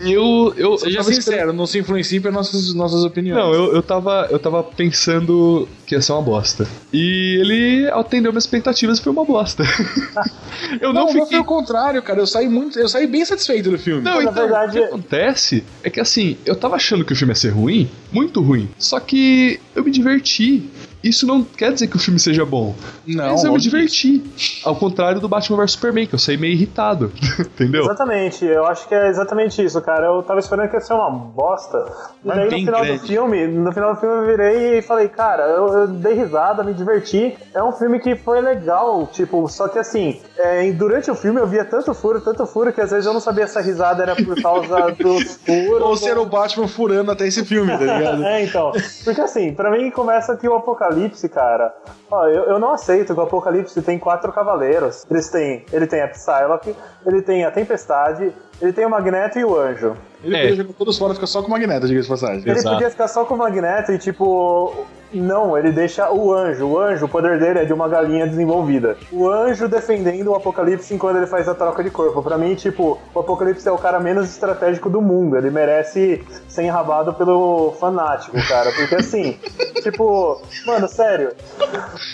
Eu. eu Seja eu tava sincero, não se influencie pelas nossas, nossas opiniões. Não, eu, eu, tava, eu tava pensando que ia ser uma bosta. E ele atendeu minhas expectativas e foi uma bosta. eu não, não fiquei. foi o contrário, cara. Eu saí muito. Eu saí bem satisfeito do filme. Não, Mas, na então, verdade- o que acontece é que assim, eu tava achando que o filme ia ser ruim, muito ruim. Só que eu me diverti. Isso não quer dizer que o filme seja bom. Não, mas eu me diverti. Ao contrário do Batman vs Superman, que eu saí meio irritado. Entendeu? Exatamente, eu acho que é exatamente isso, cara. Eu tava esperando que ia ser uma bosta. E Mas daí no final grande. do filme, no final do filme eu virei e falei, cara, eu, eu dei risada, me diverti. É um filme que foi legal, tipo, só que assim, é, durante o filme eu via tanto furo, tanto furo, que às vezes eu não sabia se a risada era por causa dos furos. Ou ser o Batman furando até esse filme, tá ligado? É, então. Porque assim, pra mim começa que o Apocalipse, cara. Ó, eu, eu não aceito que o Apocalipse tem quatro cavaleiros. Eles têm, ele tem a Psylocke, ele tem a Tempestade, ele tem o Magneto e o Anjo. Ele É. podia jogar todos fora e ficar só com o Magneto, diga-se de passagem. Ele Exato. podia ficar só com o Magneto e tipo. Não, ele deixa o anjo. O anjo, o poder dele é de uma galinha desenvolvida. O anjo defendendo o Apocalipse enquanto ele faz a troca de corpo. Pra mim, tipo, o Apocalipse é o cara menos estratégico do mundo. Ele merece ser enrabado pelo fanático, cara. Porque assim, tipo, mano, sério.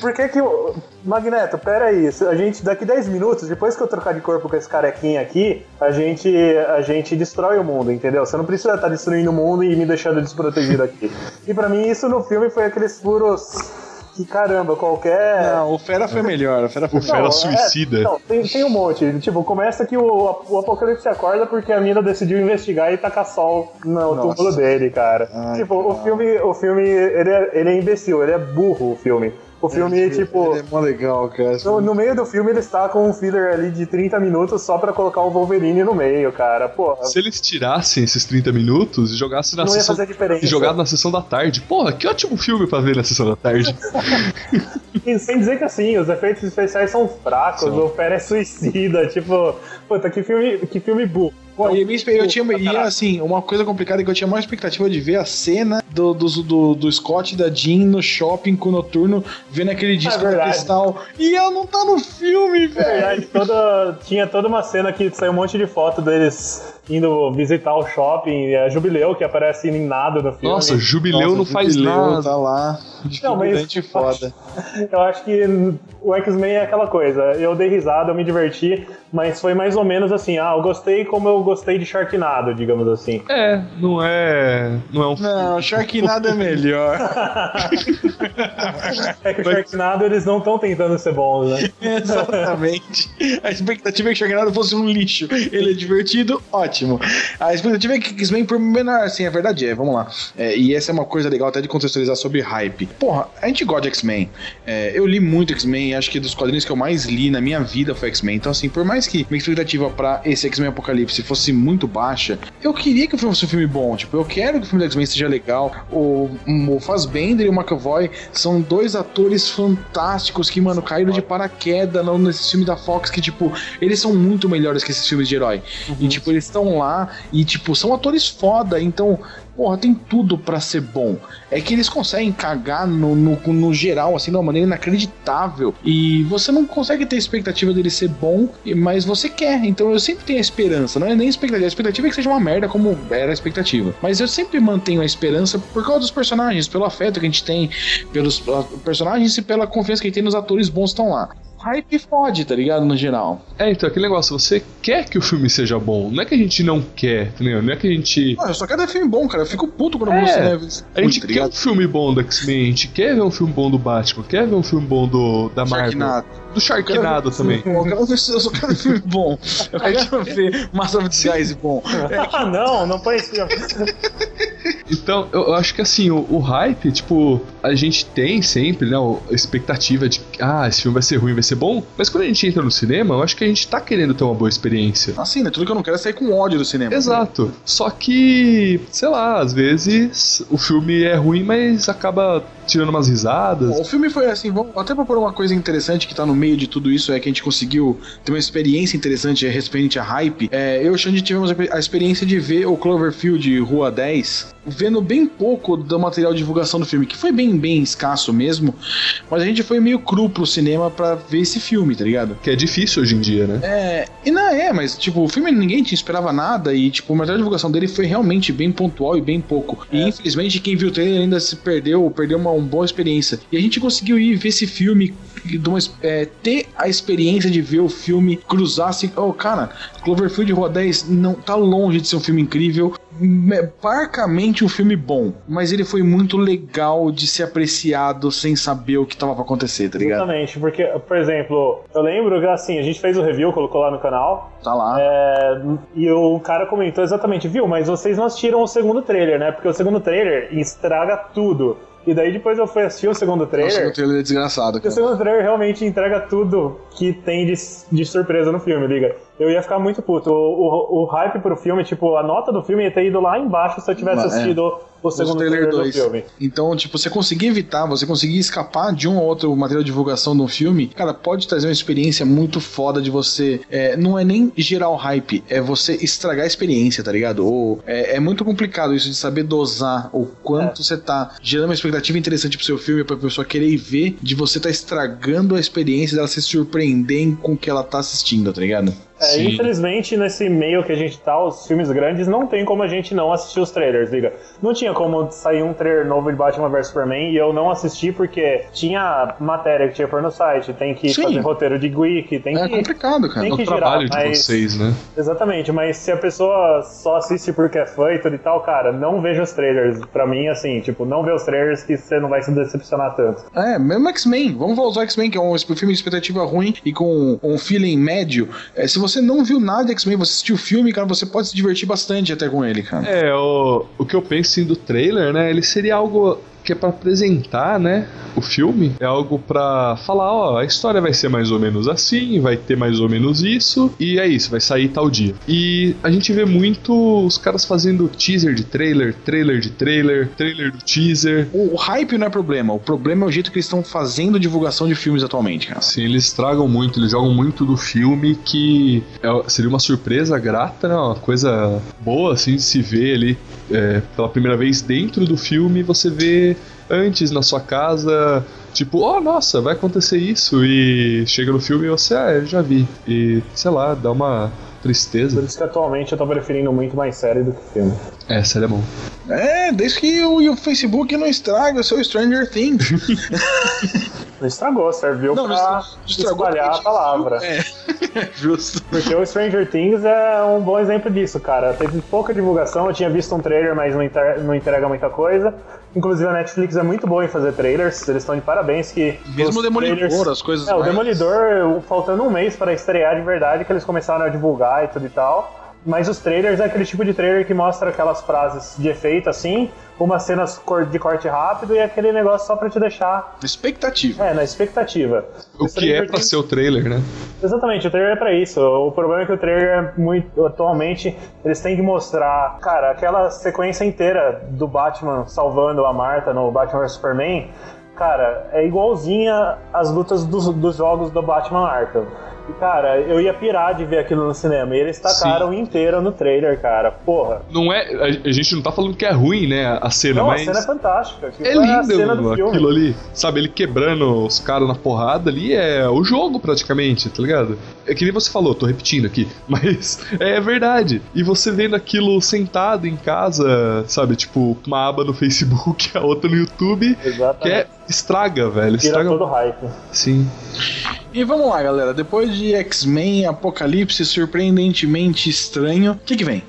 Por que que o. Magneto, pera aí. A gente, daqui 10 minutos, depois que eu trocar de corpo com esse carequinha aqui, a gente, a gente destrói o mundo, entendeu? Você não precisa estar destruindo o mundo e me deixando desprotegido aqui. E pra mim, isso no filme foi aqueles furos que, caramba, qualquer. Não, o Fera foi melhor. O Fera foi O Fera melhor. suicida. É, não, tem, tem um monte. Tipo, começa que o, o Apocalipse acorda porque a mina decidiu investigar e tacar sol no Nossa. túmulo dele, cara. Ai, tipo, o cara. filme, o filme ele, é, ele é imbecil, ele é burro, o filme. O filme, tipo. Ele é mó legal, cara. No, no meio do filme eles tacam um filler ali de 30 minutos só pra colocar o Wolverine no meio, cara. Pô, Se eles tirassem esses 30 minutos e jogassem na não ia sessão. fazer diferença. E jogassem na sessão da tarde. Porra, que ótimo filme pra ver na sessão da tarde. Sem dizer que assim, os efeitos especiais são fracos, São. o Pera é suicida, tipo, puta, que filme, que filme burro. Pô, e a minha eu tinha, e assim, uma coisa complicada é que eu tinha maior expectativa de ver a cena do, do, do, do Scott e da Jean no shopping com o noturno, vendo aquele disco da verdade. cristal. E ela não tá no filme, É velho. verdade, toda, tinha toda uma cena que saiu um monte de foto deles indo visitar o shopping, é Jubileu, que aparece em nada no filme. Nossa, Jubileu Nossa, não faz Jubileu nada. Tá lá. Não, mas- Dificultante foda. Eu acho que o X-Men é aquela coisa. Eu dei risada, eu me diverti, mas foi mais ou menos assim. Ah, eu gostei como eu gostei de Sharknado, digamos assim. É, não é. Não é um Não, Sharknado é melhor. É que o Sharknado eles não estão tentando ser bons, né? Exatamente. A expectativa é que Sharknado fosse um lixo. Ele é divertido, ótimo. A expectativa é que X-Men por menor, assim, a verdade é, vamos lá. É, e essa é uma coisa legal até de contextualizar sobre hype. Porra, a gente gosta de X-Men. É, eu li muito X-Men, acho que dos quadrinhos que eu mais li na minha vida foi X-Men. Então, assim, por mais que minha expectativa pra esse X-Men Apocalipse fosse muito baixa, eu queria que o filme fosse um filme bom. Tipo, eu quero que o filme do X-Men seja legal. O, o Fassbender e o McAvoy são dois atores fantásticos que, mano, caíram de paraquedas nesse filme da Fox, que, tipo, eles são muito melhores que esses filmes de herói. E, tipo, eles estão lá e, tipo, são atores foda. Então, porra, tem tudo pra ser bom. É que eles conseguem cagar no, no, no geral, assim, de uma maneira inacreditável. E você não consegue ter expectativa dele ser bom, mas você quer. Então eu sempre tenho a esperança. Não é nem expectativa. A expectativa é que seja uma merda, como era a expectativa. Mas eu sempre mantenho a esperança por causa dos personagens, pelo afeto que a gente tem pelos personagens e pela confiança que a gente tem nos atores bons que estão lá. Hype fode, tá ligado? No geral. É, então, aquele negócio, você quer que o filme seja bom. Não é que a gente não quer, entendeu? Não é que a gente. Ah, eu só quero ver filme bom, cara. Eu fico puto quando É, eu vou no cinema. A gente Tá quer um ligado? filme bom do X-Men, a gente quer ver um filme bom do Batman, quer ver um filme bom do, da Marvel. Sharknado. Do Sharknado também. Eu quero ver, eu só quero ver filme bom. Eu quero ver Master of Disguise bom. Ah, não, não põe esse filme. Então, eu acho que assim, o, o hype, tipo, a gente tem sempre, né, a expectativa de que, ah, esse filme vai ser ruim, vai ser bom, mas quando a gente entra no cinema, eu acho que a gente tá querendo ter uma boa experiência. Assim, né? Tudo que eu não quero é sair com ódio do cinema. Exato. Só que, sei lá, às vezes o filme é ruim, mas acaba tirando umas risadas. O filme foi assim, vamos, até pra pôr uma coisa interessante que tá no meio de tudo isso, é que a gente conseguiu ter uma experiência interessante referente a hype. É, eu e o Xande tivemos a experiência de ver o Cloverfield Rua 10, vendo bem pouco do material de divulgação do filme, que foi bem, bem escasso mesmo, mas a gente foi meio cru pro cinema pra ver esse filme, tá ligado? Que é difícil hoje em dia, né? É, e não é, mas tipo, o filme ninguém te esperava nada e tipo, o material de divulgação dele foi realmente bem pontual e bem pouco. E infelizmente quem viu o trailer ainda se perdeu, perdeu uma, uma boa experiência. E a gente conseguiu ir ver esse filme, de uma, é, ter a experiência de ver o filme cruzar assim, oh cara, Cloverfield Rua 10 não tá longe de ser um filme incrível, é parcamente um filme bom, mas ele foi muito legal de ser apreciado sem saber o que tava pra acontecer, tá ligado? Exatamente, porque, por exemplo, eu lembro que assim, a gente fez o review, colocou lá no canal. Tá lá. é, e o cara comentou exatamente, viu, mas vocês não assistiram o segundo trailer, né? Porque o segundo trailer estraga tudo. E daí depois eu fui assistir o segundo trailer. O trailer é desgraçado, E o cara. segundo trailer realmente entrega tudo que tem de, de surpresa no filme, liga. Eu ia ficar muito puto. O, o, o hype pro filme, tipo, a nota do filme ia ter ido lá embaixo se eu tivesse É. assistido o segundo trailer, do filme. Então, tipo, você conseguir evitar, você conseguir escapar de um ou outro material de divulgação de um filme, cara, pode trazer uma experiência muito foda de você. é, não é nem gerar o hype, é você estragar a experiência, tá ligado? Ou é, é muito complicado isso de saber dosar o quanto É. você tá gerando uma expectativa interessante pro seu filme, pra pessoa querer ir ver, de você tá estragando a experiência dela se surpreender com o que ela tá assistindo, tá ligado? É, infelizmente, nesse meio que a gente tá, os filmes grandes, não tem como a gente não assistir os trailers, liga. Não tinha como sair um trailer novo de Batman vs Superman e eu não assisti porque tinha matéria que tinha por no site, tem que Sim. fazer roteiro de Wiki, tem É que. complicado, cara. tem É o que girar, trabalho de mas- vocês, né? Exatamente, mas se a pessoa só assiste porque é fã e tudo e tal, cara, não veja os trailers. Pra mim, assim, tipo, não vê os trailers que você não vai se decepcionar tanto. É, mesmo X-Men. Vamos usar o X-Men, que é um filme de expectativa ruim e com um feeling médio. É, se você não viu nada de X-Men, você assistiu o filme, cara, você pode se divertir bastante até com ele, cara. É, o, o que eu penso assim, do trailer, né? Ele seria algo que é pra apresentar, né? O filme. É algo pra falar, ó, a história vai ser mais ou menos assim, vai ter mais ou menos isso, e é isso, vai sair tal dia. E a gente vê muito os caras fazendo teaser de trailer, trailer de trailer, trailer do teaser. O, o hype não é problema, o problema é o jeito que eles estão fazendo divulgação de filmes atualmente, cara. Assim, eles estragam muito, eles jogam muito do filme que é- seria uma surpresa grata, né? Uma coisa boa, assim, de se ver ali é, pela primeira vez dentro do filme, você vê antes na sua casa, tipo, oh, nossa, vai acontecer isso, e chega no filme e você, ah, eu já vi. E, sei lá, dá uma Por tristeza. isso que atualmente eu tô preferindo muito mais série do que filme. É, sério, é bom. É, desde que o, o Facebook não estraga o seu Stranger Things. Não estragou, serviu Não, pra estragou espalhar a palavra. É, justo. Porque o Stranger Things é um bom exemplo disso, cara. Teve pouca divulgação, eu tinha visto um trailer, mas não, inter- não entrega muita coisa. Inclusive a Netflix é muito boa em fazer trailers, eles estão de parabéns que. Mesmo o Demolidor, trailers- as coisas É, o mais- Demolidor, faltando um mês para estrear de verdade, que eles começaram a divulgar e tudo e tal. Mas os trailers é aquele tipo de trailer que mostra aquelas frases de efeito assim, umas cenas de corte rápido e aquele negócio só pra te deixar, Expectativa. é, na expectativa. O que é Stranger pra Things- ser o trailer, né? Exatamente, o trailer é pra isso. O problema é que o trailer é muito. Atualmente, eles têm que mostrar. Cara, aquela sequência inteira do Batman salvando a Marta no Batman vs Superman, cara, é igualzinha às lutas dos, dos jogos do Batman Arkham. E, cara, eu ia pirar de ver aquilo no cinema. E eles tacaram inteiro no trailer, cara. Porra. Não é. A, gente não tá falando que é ruim, né? A cena, Não, mas. a cena é fantástica. Aquilo É a lindo do mano, aquilo ali. Sabe, ele quebrando os caras na porrada ali é o jogo praticamente, tá ligado? É que nem você falou, tô repetindo aqui, mas é verdade. E você vendo aquilo sentado em casa, sabe, tipo, uma aba no Facebook, a outra no YouTube, que Exatamente. é estraga, velho. Tira Estraga. todo o hype. Sim. E vamos lá, galera. Depois de X-Men, Apocalipse surpreendentemente estranho, o que, que vem?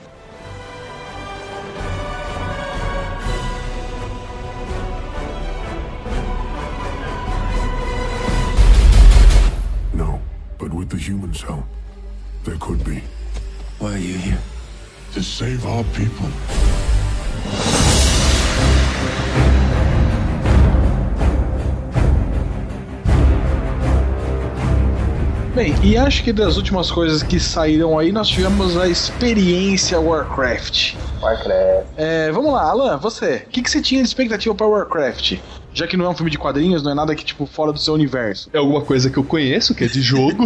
Acho que das últimas coisas que saíram aí, nós tivemos a experiência Warcraft. Warcraft. É, vamos lá, Alan, você, o que, que você tinha de expectativa para Warcraft? Já que não é um filme de quadrinhos, não é nada que, tipo, fora do seu universo. É alguma coisa que eu conheço, que é de jogo.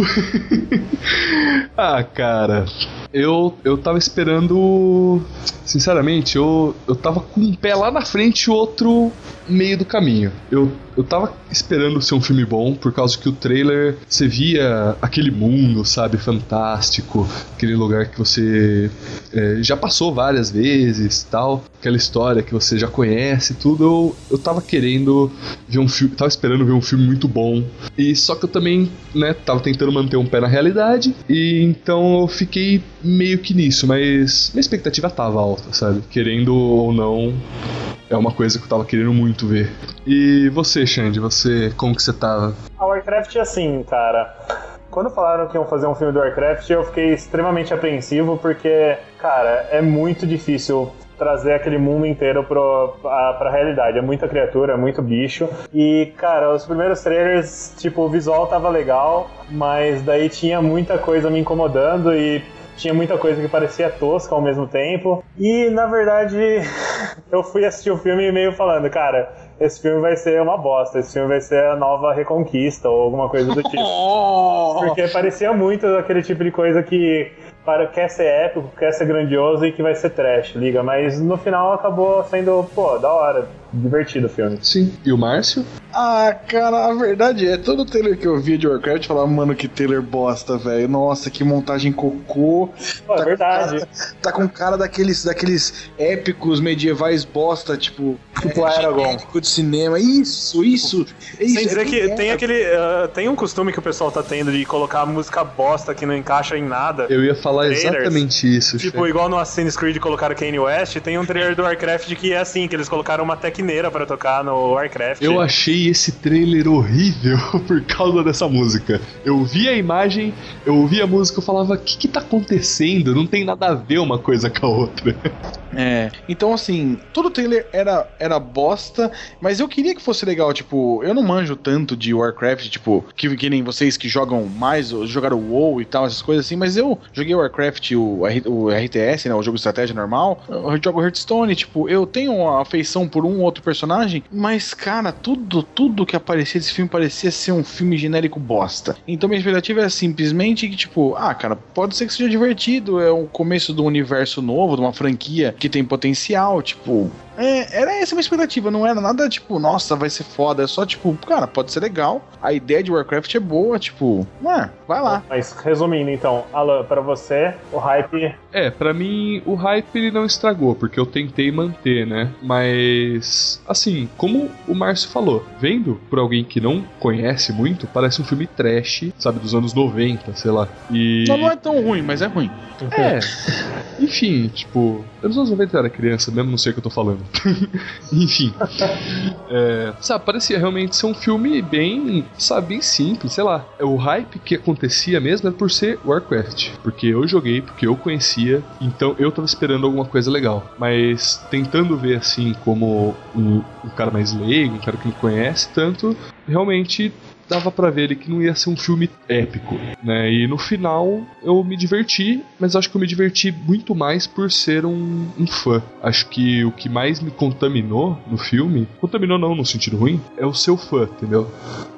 ah, cara. Eu, eu tava esperando. Sinceramente, eu, eu tava com um pé lá na frente e outro meio do caminho. Eu, eu tava esperando ser um filme bom, por causa que o trailer você via aquele mundo, sabe, fantástico, aquele lugar que você é, já passou várias vezes, tal, aquela história que você já conhece, tudo. Eu, eu tava querendo ver um filme, tava esperando ver um filme muito bom. E só que eu também, né, tava tentando manter um pé na realidade, e então eu fiquei meio que nisso, mas minha expectativa tava alta, sabe? Querendo ou não, é uma coisa que eu tava querendo muito ver. E você, Xande, você, como que você tava? A Warcraft é assim, cara. Quando falaram que iam fazer um filme do Warcraft, eu fiquei extremamente apreensivo, porque, cara, é muito difícil trazer aquele mundo inteiro pro, a, pra realidade. É muita criatura, é muito bicho. E, cara, os primeiros trailers, tipo, o visual tava legal, mas daí tinha muita coisa me incomodando e tinha muita coisa que parecia tosca ao mesmo tempo. E na verdade, eu fui assistir o filme meio falando, cara, esse filme vai ser uma bosta, esse filme vai ser a nova Reconquista ou alguma coisa do tipo. Porque parecia muito aquele tipo de coisa que para, quer ser épico, quer ser grandioso e que vai ser trash, liga. Mas no final acabou sendo, pô, da hora, divertido o filme. Sim. E o Márcio? Ah, cara, a verdade é, todo trailer que eu via de Warcraft falava, mano, que trailer bosta, velho. Nossa, que montagem cocô. Pô, é tá verdade. Com cara, tá com cara daqueles, daqueles épicos medievais bosta, tipo. Tipo Aragorn. genérico de cinema. Isso, isso. é isso Sem dizer é que tem aquele. ah, tem um costume que o pessoal tá tendo de colocar música bosta que não encaixa em nada. Eu ia falar Trailers. exatamente isso. Tipo, Xande. igual no Assassin's Creed colocaram Kanye West, tem um trailer do Warcraft que é assim, que eles colocaram uma tecneira pra tocar no Warcraft. Eu achei esse trailer horrível por causa dessa música. Eu vi a imagem, eu ouvi a música e falava: o que, que tá acontecendo? Não tem nada a ver uma coisa com a outra. É. Então, assim, todo trailer era, era bosta, mas eu queria que fosse legal. Tipo, eu não manjo tanto de Warcraft, tipo, que, que nem vocês que jogam mais, ou jogaram WoW e tal, essas coisas assim, mas eu joguei Warcraft, o, o RTS, né? O jogo de estratégia normal. Eu jogo Hearthstone, tipo, eu tenho uma afeição por um ou outro personagem, mas, cara, tudo, tudo que aparecia desse filme parecia ser um filme genérico bosta. Então minha expectativa é simplesmente que, tipo, ah, cara, pode ser que seja divertido, é o começo do universo novo, de uma franquia que tem potencial, tipo. É, era essa a minha expectativa, não era nada tipo, nossa, vai ser foda. É só tipo, cara, pode ser legal. A ideia de Warcraft é boa, tipo, ah, vai lá. Mas resumindo, então, Alan, pra você, o hype. É, pra mim o hype ele não estragou, porque eu tentei manter, né? Mas, assim, como o Márcio falou, vendo por alguém que não conhece muito, parece um filme trash, sabe, dos anos 90, sei lá. E. Não, não é tão ruim, mas é ruim. É. Enfim, tipo, eu nos anos 90 eu era criança, mesmo não sei o que eu tô falando. Enfim. É, sabe, parecia realmente ser um filme bem, sabe, bem simples, sei lá. O hype que acontecia mesmo era por ser Warcraft. Porque eu joguei, porque eu conhecia, então eu tava esperando alguma coisa legal. Mas tentando ver assim como um, um cara mais leigo, um cara que não conhece tanto, realmente dava pra ver ele que não ia ser um filme épico, né? E no final eu me diverti, mas acho que eu me diverti muito mais por ser um, um fã. Acho que o que mais me contaminou no filme, contaminou não no sentido ruim, é o seu fã, entendeu?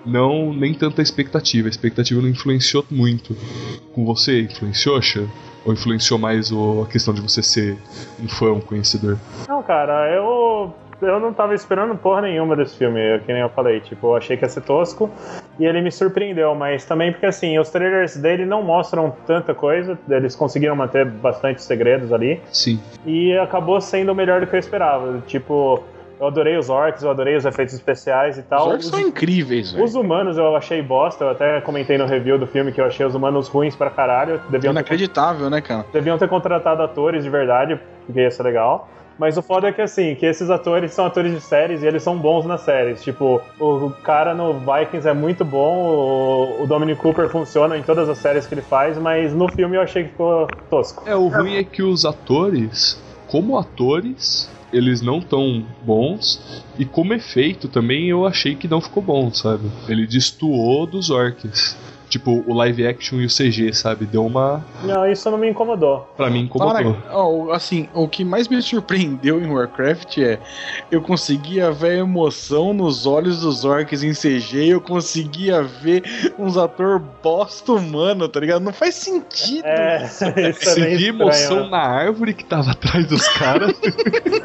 Não nem tanta expectativa. A expectativa não influenciou muito. Com você influenciou, Xan? Ou influenciou mais o- a questão de você ser um fã, um conhecedor? Não, cara, eu. Eu não tava esperando porra nenhuma desse filme, que nem eu falei. Tipo, eu achei que ia ser tosco e ele me surpreendeu, mas também porque assim, os trailers dele não mostram tanta coisa, eles conseguiram manter bastante segredos ali Sim. e acabou sendo melhor do que eu esperava. Tipo, eu adorei os orcs, eu adorei os efeitos especiais e Os tal. orcs são incríveis, velho. Os humanos eu achei bosta, eu até comentei no review do filme que eu achei os humanos ruins pra caralho. Deviam ter, Inacreditável, né, cara? deviam ter contratado atores de verdade, porque ia ser legal. Mas o foda é que assim, que esses atores são atores de séries e eles são bons nas séries. Tipo, o cara no Vikings é muito bom, o, Dominic Cooper funciona em todas as séries que ele faz, mas no filme eu achei que ficou tosco. É, o ruim é que os atores, como atores, eles não tão bons. E como efeito também eu achei que não ficou bom, sabe? Ele destoou dos orcs. Tipo, o live action e o CG, sabe? Deu uma. Não, isso não me incomodou. Pra mim, incomodou. Para, ó, assim, o que mais me surpreendeu em Warcraft é eu conseguia ver a emoção nos olhos dos orcs em CG, eu conseguia ver uns ator bosta humano, tá ligado? Não faz sentido. É, isso é Você bem via emoção né? na árvore que tava atrás dos caras.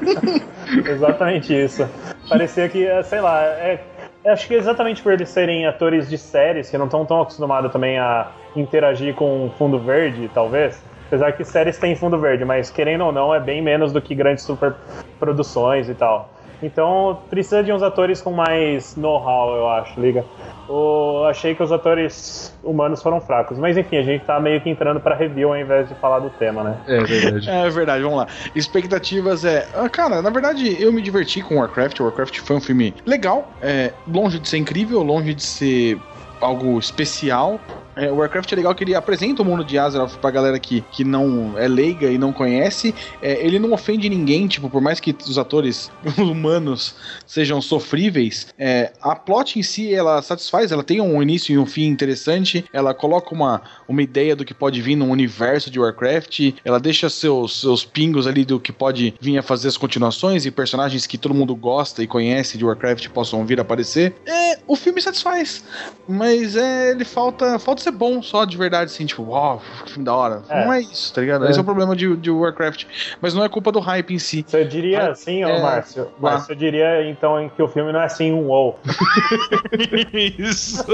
Exatamente isso. Parecia que, é, sei lá, é, eu acho que exatamente por eles serem atores de séries que não estão tão acostumados também a interagir com fundo verde, talvez. Apesar que séries têm fundo verde, mas querendo ou não, é bem menos do que grandes superproduções e tal. Então precisa de uns atores com mais know-how, eu acho, liga. Eu achei que os atores humanos foram fracos. Mas enfim, a gente tá meio que entrando pra review ao invés de falar do tema, né? é verdade. É verdade, vamos lá. Expectativas é. ah, Cara, na verdade, eu me diverti com Warcraft. Warcraft foi um filme legal, é, longe de ser incrível, longe de ser algo especial. É, Warcraft é legal que ele apresenta o mundo de Azeroth pra galera que, que não é leiga e não conhece. É, ele não ofende ninguém, tipo, por mais que os atores humanos sejam sofríveis, é, a plot em si ela satisfaz, ela tem um início e um fim interessante, ela coloca uma, uma ideia do que pode vir no universo de Warcraft, ela deixa seus, seus pingos ali do que pode vir a fazer as continuações e personagens que todo mundo gosta e conhece de Warcraft possam vir a aparecer. É, o filme satisfaz, mas é, ele falta, falta ser bom só de verdade, assim, tipo, uau, que filme da hora. É. Não é isso, tá ligado? Esse é o problema de, de Warcraft, mas não é culpa do hype em si. Você diria Ah, assim, ô é, Márcio? eu diria então que o filme não é assim um WoW. Isso.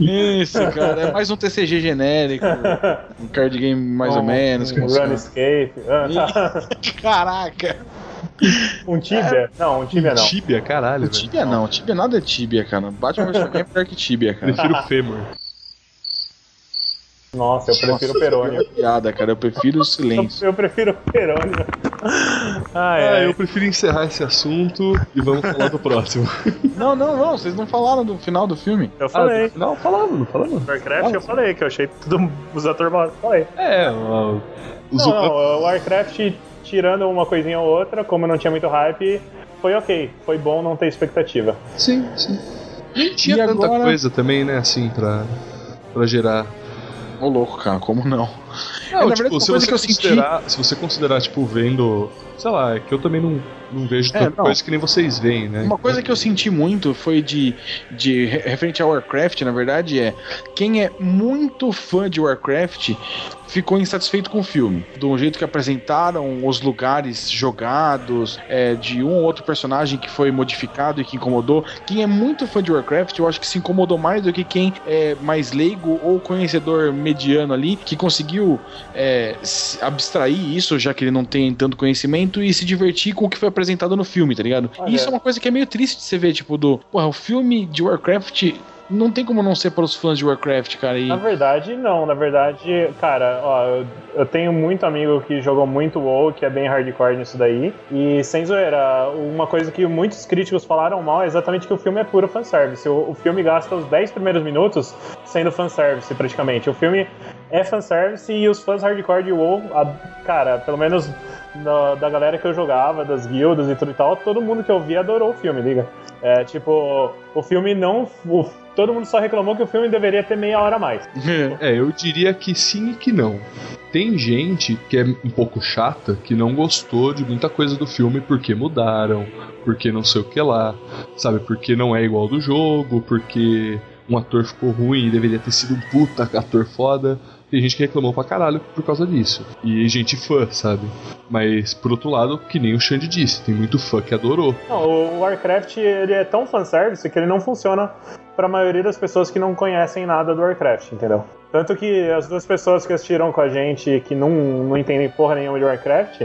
Isso, cara. É mais um TCG genérico. Um card game mais ou menos. Um. Runescape. Ah, tá. Caraca. Um Tibia? Não, um Tibia não. Tibia, caralho, velho. Tibia não. Tibia nada é Tibia, cara. Batman vs Superman é pior que Tibia, cara. Prefiro o Femur. Nossa, eu prefiro o Perônio. Piada, cara. Eu prefiro o silêncio. Eu prefiro o Perônio. Ai, Ah, ai. eu prefiro encerrar esse assunto e vamos falar do próximo. Não, não, não. Vocês não falaram do final do filme. Eu falei. não, falando, não falando. Warcraft eu falei, que eu achei tudo os atores. Falei. É, os Não, não, o Warcraft, tirando uma coisinha ou outra, como não tinha muito hype, foi ok. Foi bom não ter expectativa. Sim, sim. Nem tinha E tanta agora- coisa também, né, assim, pra, pra gerar. Ô, louco, cara. Como não? Não, É, na tipo, verdade, se você senti- considerar, se você considerar, tipo, vendo, sei lá, é que eu também não, não vejo É, não. coisa que nem vocês veem, né? Uma coisa que eu senti muito foi de, de re- referente a Warcraft, na verdade, é quem é muito fã de Warcraft ficou insatisfeito com o filme. Do jeito que apresentaram os lugares jogados, é, de um ou outro personagem que foi modificado e que incomodou. Quem é muito fã de Warcraft, eu acho que se incomodou mais do que quem é mais leigo ou conhecedor mediano ali, que conseguiu é, abstrair isso, já que ele não tem tanto conhecimento, e se divertir com o que foi apresentado no filme, tá ligado? E isso é uma coisa que é meio triste de você ver, tipo, do. Porra, o filme de Warcraft não tem como não ser para os fãs de Warcraft, cara. E Na verdade, não. Na verdade, cara, ó, eu, eu tenho muito amigo que jogou muito WoW, que é bem hardcore nisso daí. E sem zoeira, uma coisa que muitos críticos falaram mal é exatamente que o filme é puro fanservice. O, o filme gasta os 10 primeiros minutos sendo fanservice, praticamente. O filme é fanservice e os fãs hardcore de WoW, a- cara, pelo menos da, da galera que eu jogava, das guildas e tudo e tal, todo mundo que eu vi adorou o filme, liga. É, tipo, o filme não. o- todo mundo só reclamou que o filme deveria ter meia hora a mais. É, eu diria que sim e que não. Tem gente que é um pouco chata, que não gostou de muita coisa do filme porque mudaram, porque não sei o que lá, sabe? Porque não é igual do jogo, porque um ator ficou ruim e deveria ter sido um puta ator foda. Tem gente que reclamou pra caralho por causa disso. E gente fã, sabe? Mas, por outro lado, que nem o Xande disse, tem muito fã que adorou. Não, o Warcraft ele é tão fanservice que ele não funciona pra maioria das pessoas que não conhecem nada do Warcraft, entendeu? Tanto que as duas pessoas que assistiram com a gente, que não, não entendem porra nenhuma de Warcraft,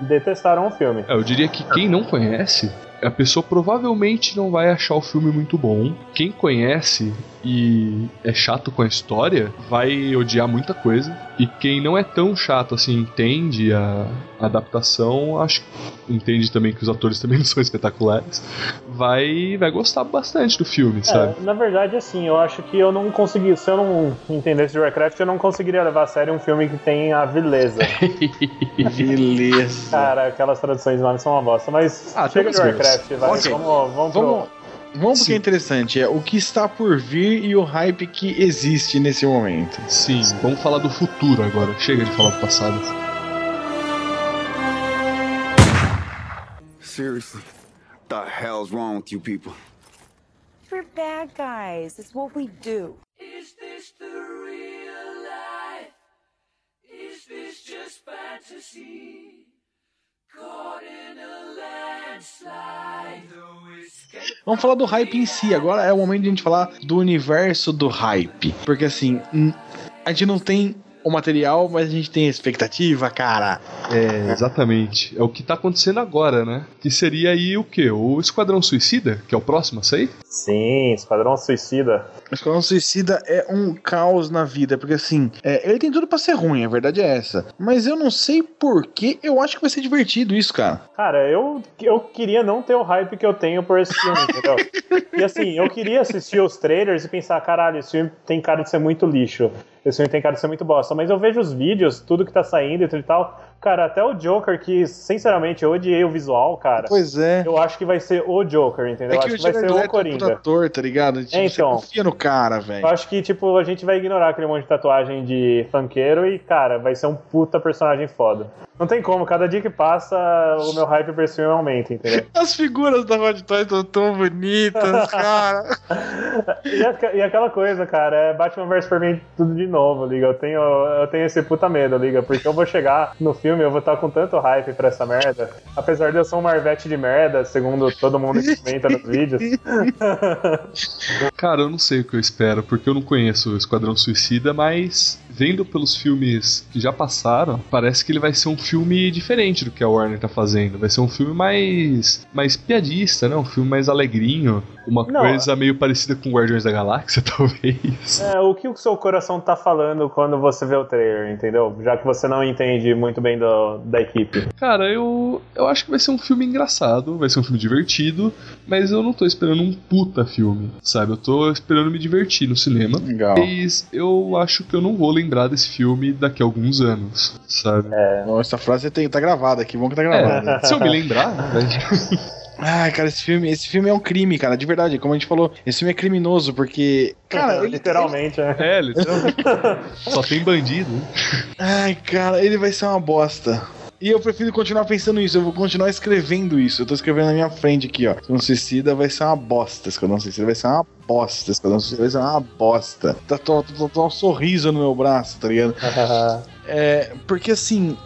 detestaram o filme. É, eu diria que quem não conhece, a pessoa provavelmente não vai achar o filme muito bom. Quem conhece e é chato com a história, vai odiar muita coisa. E quem não é tão chato assim, entende a adaptação, acho que entende também que os atores também não são espetaculares, vai, vai gostar bastante do filme, sabe? É, na verdade, assim, eu acho que eu não consegui, se eu não entendesse de Warcraft, eu não conseguiria levar a sério um filme que tem a vileza. Beleza. Cara, aquelas traduções lá são uma bosta, mas Ah, chega de Warcraft, vai, Ok. vamos, vamos, Vamos. pro... Vamos pro que Sim. é interessante, é o que está por vir e o hype que existe nesse momento. Sim, vamos falar do futuro agora. Chega de falar do passado. Seriously, the hell's wrong with you people? We're bad guys. It's what we do. Vamos falar do hype em si. Agora é o momento de a gente falar do universo do hype. Porque assim, a gente não tem o material, mas a gente tem a expectativa, cara. É, exatamente. É o que tá acontecendo agora, né? Que seria aí o quê? O Esquadrão Suicida, que é o próximo a sair? Sim, Esquadrão Suicida. Esquadrão Suicida é um caos na vida, porque assim, é, ele tem tudo pra ser ruim, a verdade é essa. Mas eu não sei porquê, eu acho que vai ser divertido isso, cara. Cara, eu, eu queria não ter o hype que eu tenho por esse filme, entendeu? E assim, eu queria assistir os trailers e pensar, caralho, esse filme tem cara de ser muito lixo. Esse filme tem cara de ser muito bosta. Mas eu vejo os vídeos, tudo que tá saindo e tal. Cara, até o Joker, que sinceramente eu odiei o visual, cara. Pois é. Eu acho que vai ser o Joker, entendeu? É que acho o que vai ser o é um puta Coringa. ator, tá ligado? Tipo, É, então. Você confia no cara, velho. Eu acho que, tipo, a gente vai ignorar aquele monte de tatuagem de funkeiro e, cara, vai ser um puta personagem foda. Não tem como, cada dia que passa, o meu hype pra esse filme aumenta, entendeu? As figuras da Hot Toys estão tão bonitas, cara. E, aca- e aquela coisa, cara, é Batman vs Superman tudo de novo, liga. Eu tenho, eu tenho esse puta medo, liga, porque eu vou chegar no filme, eu vou estar com tanto hype pra essa merda. Apesar de eu ser um Marvete de merda, segundo todo mundo que comenta nos vídeos. Cara, eu não sei o que eu espero, porque eu não conheço o Esquadrão Suicida, mas vendo pelos filmes que já passaram, parece que ele vai ser um filme diferente do que a Warner tá fazendo. Vai ser um filme mais mais piadista, né? Um filme mais alegrinho, uma Não, coisa meio parecida com Guardiões da Galáxia, talvez. É, o que o seu coração tá falando quando você vê o trailer, entendeu? Já que você não entende muito bem do, da equipe. Cara, eu, eu acho que vai ser um filme engraçado, vai ser um filme divertido, mas eu não tô esperando um puta filme, sabe? Eu tô esperando me divertir no cinema. Legal. Mas eu acho que eu não vou lembrar desse filme daqui a alguns anos, sabe? Bom, Essa frase tem, tá gravada aqui, bom que tá gravada. É, se eu me lembrar, né? Ai, cara, esse filme, esse filme é um crime, cara, de verdade. Como a gente falou, esse filme é criminoso, porque. Cara, ele, literalmente, né? É, literalmente. Só tem bandido. né? Ai, cara, ele vai ser uma bosta. E eu prefiro continuar pensando isso, eu vou continuar escrevendo isso. Eu tô escrevendo na minha frente aqui, ó. Esquadrão Suicida vai ser uma bosta. Esquadrão Suicida vai ser uma bosta. Esquadrão Suicida vai ser uma bosta. Tá, tô, tô, tô, tô um sorriso no meu braço, tá ligado? É, porque assim,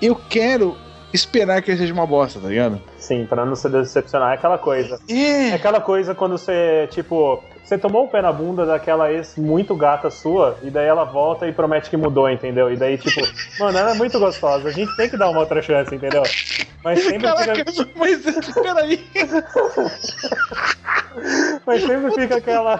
eu quero esperar que ele seja uma bosta, tá ligado? Sim, pra não se decepcionar. É aquela coisa. É É, aquela coisa quando você, tipo, você tomou o pé na bunda daquela ex muito gata sua, e daí ela volta e promete que mudou, entendeu? E daí, tipo, mano, ela é muito gostosa, a gente tem que dar uma outra chance, entendeu? Mas sempre Caraca, fica, mas peraí, mas sempre fica aquela.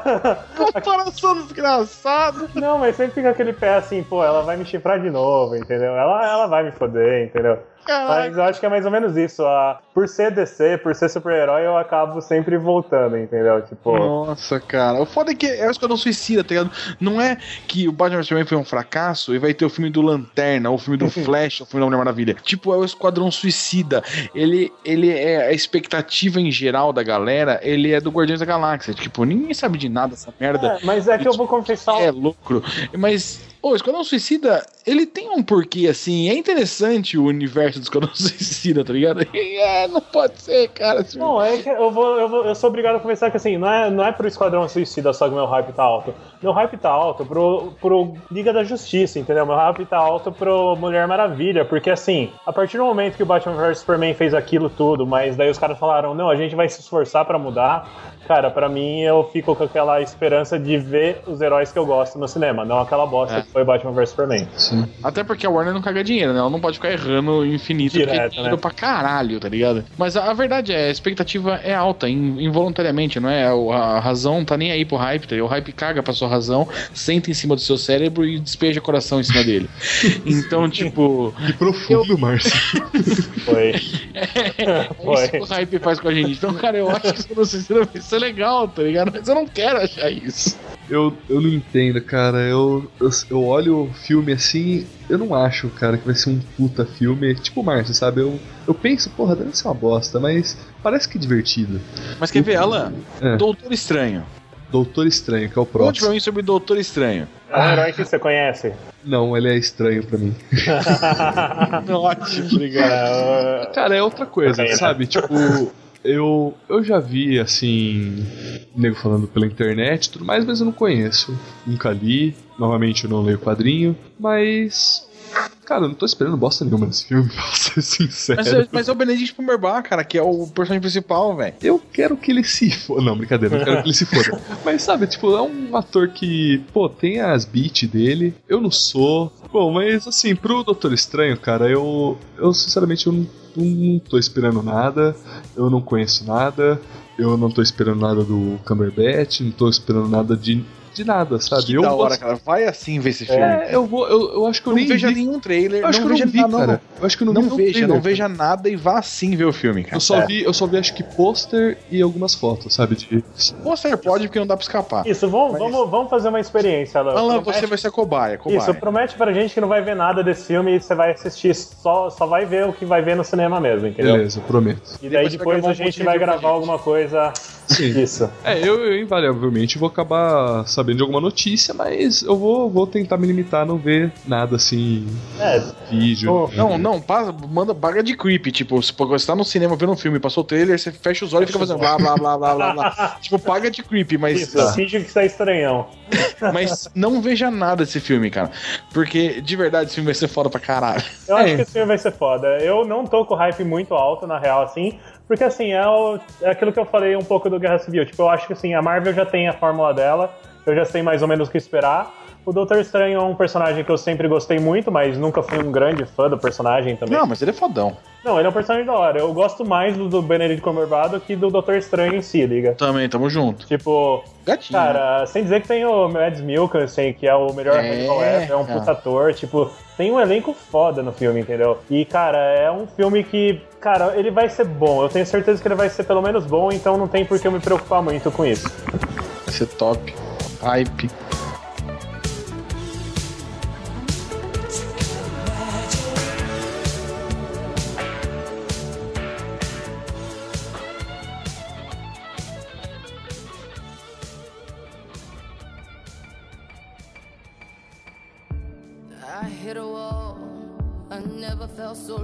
comparação desgraçada. Não, mas sempre fica aquele pé assim, pô, ela vai me chifrar de novo, entendeu? Ela, ela vai me foder, entendeu? Mas eu acho que é mais ou menos isso. A, por ser DC, por ser super-herói, eu acabo sempre voltando, entendeu? Tipo. Nossa, cara. O foda é que é o Esquadrão Suicida, tá ligado? Não é que o Batman Superman foi um fracasso e vai ter o filme do Lanterna, ou o filme do Flash, ou o filme da Mulher Maravilha. Tipo, é o Esquadrão Suicida. Ele, ele é a expectativa em geral da galera, ele é do Guardiões da Galáxia. Tipo, ninguém sabe de nada dessa merda. É, mas é que eu vou confessar. É lucro. Mas. O Esquadrão Suicida, ele tem um porquê, assim. É interessante o universo do Esquadrão Suicida, tá ligado? É, não pode ser, cara. assim. Não, é que eu vou, eu vou, eu sou obrigado a confessar que assim, não é, não é pro Esquadrão Suicida só que meu hype tá alto. Meu hype tá alto pro, pro Liga da Justiça, entendeu? Meu hype tá alto pro Mulher Maravilha, porque assim, a partir do momento que o Batman vs Superman fez aquilo tudo, mas daí os caras falaram, não, a gente vai se esforçar pra mudar. Cara, pra mim eu fico com aquela esperança de ver os heróis que eu gosto no cinema, não aquela bosta É. que foi Batman vs Superman. Até porque a Warner não caga dinheiro, né? Ela não pode ficar errando infinito, porque é Direto, né? pra caralho, tá ligado? Mas a, a verdade é, a expectativa é alta, in- involuntariamente, não é? A, a razão tá nem aí pro hype, tá ligado? O hype caga pra sua razão, senta em cima do seu cérebro e despeja coração em cima dele. Então, tipo, Que profundo, Márcio. Foi. é Foi. isso que o hype faz com a gente. Então, cara, eu acho que isso não sei se vai ser legal, tá ligado? Mas eu não quero achar isso. Eu, eu não entendo, cara. Eu, eu, eu olho o filme assim, eu não acho, cara, que vai ser um puta filme. Tipo o Márcio, sabe? Eu, eu penso, porra, deve ser uma bosta, mas parece que é divertido. Mas quer ver, Alan? É. Doutor Estranho. Doutor Estranho, que é o Conte pra próximo. mim sobre Doutor Estranho. É um herói que você conhece. Não, ele é estranho pra mim. Ótimo, obrigado. Cara, é outra coisa, sabe? Tipo, eu, eu já vi, assim, nego falando pela internet e tudo mais, mas eu não conheço. Nunca li, novamente eu não leio quadrinho, mas. Cara, eu não tô esperando bosta nenhuma nesse filme, pra ser sincero. Mas, é- mas é o Benedict Cumberbatch, cara, que é o personagem principal, velho. Eu quero que ele se foda. Não, brincadeira, eu quero que ele se foda. Mas sabe, tipo, é um ator que, pô, tem as beats dele. Eu não sou. Bom, mas assim, pro Doutor Estranho, cara, eu. Eu sinceramente eu não, não tô esperando nada. Eu não conheço nada. Eu não tô esperando nada do Cumberbatch. Não tô esperando nada de, de nada, sabe? Que eu da hora, cara. Vai assim ver esse filme. É, eu vou. Eu, eu acho que eu não nem veja vi. nenhum trailer. Eu acho não que eu não vi, nada, cara. Eu acho que eu não, Não, vi veja, trailer, não cara. veja nada e vá sim ver o filme, cara. Eu só vi, eu só vi acho que pôster e algumas fotos, sabe? De... Pôster pode porque não dá pra escapar. Isso, vamos, Mas- vamos, vamos fazer uma experiência, Alan. Alan, Promete- você vai ser cobaia, cobaia. Isso, promete pra gente que não vai ver nada desse filme e você vai assistir, só, só vai ver o que vai ver no cinema mesmo, entendeu? Beleza, eu prometo. E daí Depois depois a gente vai gravar gente. alguma coisa. Sim. Isso. É, eu, eu invariavelmente vou acabar sabendo de alguma notícia, mas eu vou, vou tentar me limitar a não ver nada assim, É, vídeo. Não, não, passa, manda baga de creep. Tipo, se você tá no cinema vendo um filme, passou o trailer, você fecha os olhos e fica fazendo blá blá blá blá blá blá. tipo, paga de creep, mas, isso, finge que é estranhão. mas não veja nada desse filme, cara. Porque de verdade esse filme vai ser foda pra caralho. Eu É. acho que esse filme vai ser foda. Eu não tô com hype muito alto, na real, assim, porque assim, é, o- é aquilo que eu falei um pouco do Guerra Civil. Tipo, eu acho que assim, a Marvel já tem a fórmula dela, eu já sei mais ou menos o que esperar. O Doutor Estranho é um personagem que eu sempre gostei muito, mas nunca fui um grande fã do personagem também. Não, mas ele é fodão. Não, ele é um personagem da hora. Eu gosto mais do, do Benedict Cumberbatch do que do Doutor Estranho em si, liga. Também, tamo junto. Tipo, Gatinho. cara, sem dizer que tem o Mads Mikkelsen, que é o melhor É, ever, é um puta ator, tipo, tem um elenco foda no filme, entendeu? E, cara, é um filme que, cara, ele vai ser bom. Eu tenho certeza que ele vai ser pelo menos bom, então não tem por que eu me preocupar muito com isso. Vai ser top. Hype.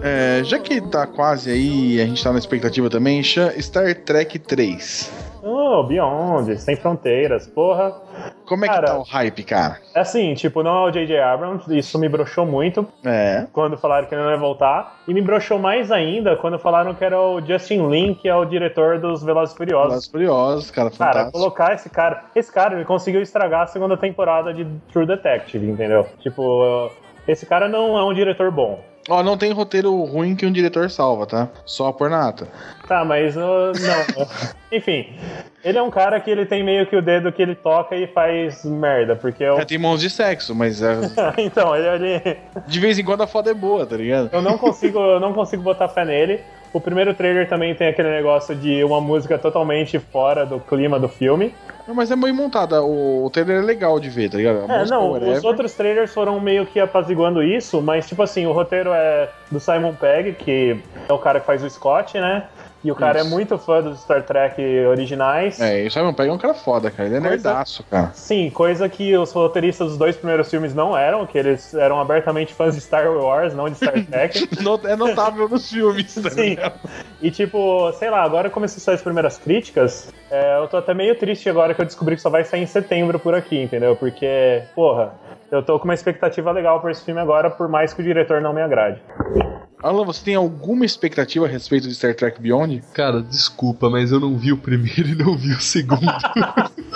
É, já que tá quase aí, a gente tá na expectativa também, Star Trek 3. Oh, Beyond, Sem Fronteiras, porra. Como é que Cara. tá o hype, cara? É assim, tipo, não é o J.J. Abrams, isso me broxou muito É. quando falaram que ele não ia voltar. E me broxou mais ainda quando falaram que era o Justin Lin, que é o diretor dos Velozes e Furiosos. Velozes Furiosos, cara, Cara, fantástico. colocar esse cara. Esse cara, ele conseguiu estragar a segunda temporada de True Detective, entendeu? Tipo, esse cara não é um diretor bom. Ó, não tem roteiro ruim que um diretor salva, tá? Só por nata. Tá, mas uh, não. Enfim, ele é um cara que ele tem meio que o dedo que ele toca e faz merda, porque eu. É, tem mãos de sexo, mas é, então, ele, ele- de vez em quando a foda é boa, tá ligado? eu não consigo, eu não consigo botar fé nele. O primeiro trailer também tem aquele negócio de uma música totalmente fora do clima do filme. Mas é bem montada, o, o trailer é legal de ver, tá ligado? A É, não, whatever. os outros trailers foram meio que apaziguando isso, mas tipo assim, o roteiro é do Simon Pegg, que é o cara que faz o Scott, né? E o cara Isso. é muito fã dos Star Trek originais. É, e o Simon Pegg é um cara foda, cara. Ele é Coisa- nerdaço, cara. Sim, coisa que os roteiristas dos dois primeiros filmes não eram, que eles eram abertamente fãs de Star Wars, não de Star Trek. No- É notável nos filmes, tá Sim. E tipo, sei lá, agora começou a sair as primeiras críticas. é, eu tô até meio triste agora que eu descobri que só vai sair em setembro por aqui, entendeu? Porque, porra, eu tô com uma expectativa legal por esse filme agora, por mais que o diretor não me agrade. Alan, você tem alguma expectativa a respeito de Star Trek Beyond? Cara, desculpa, mas eu não vi o primeiro e não vi o segundo.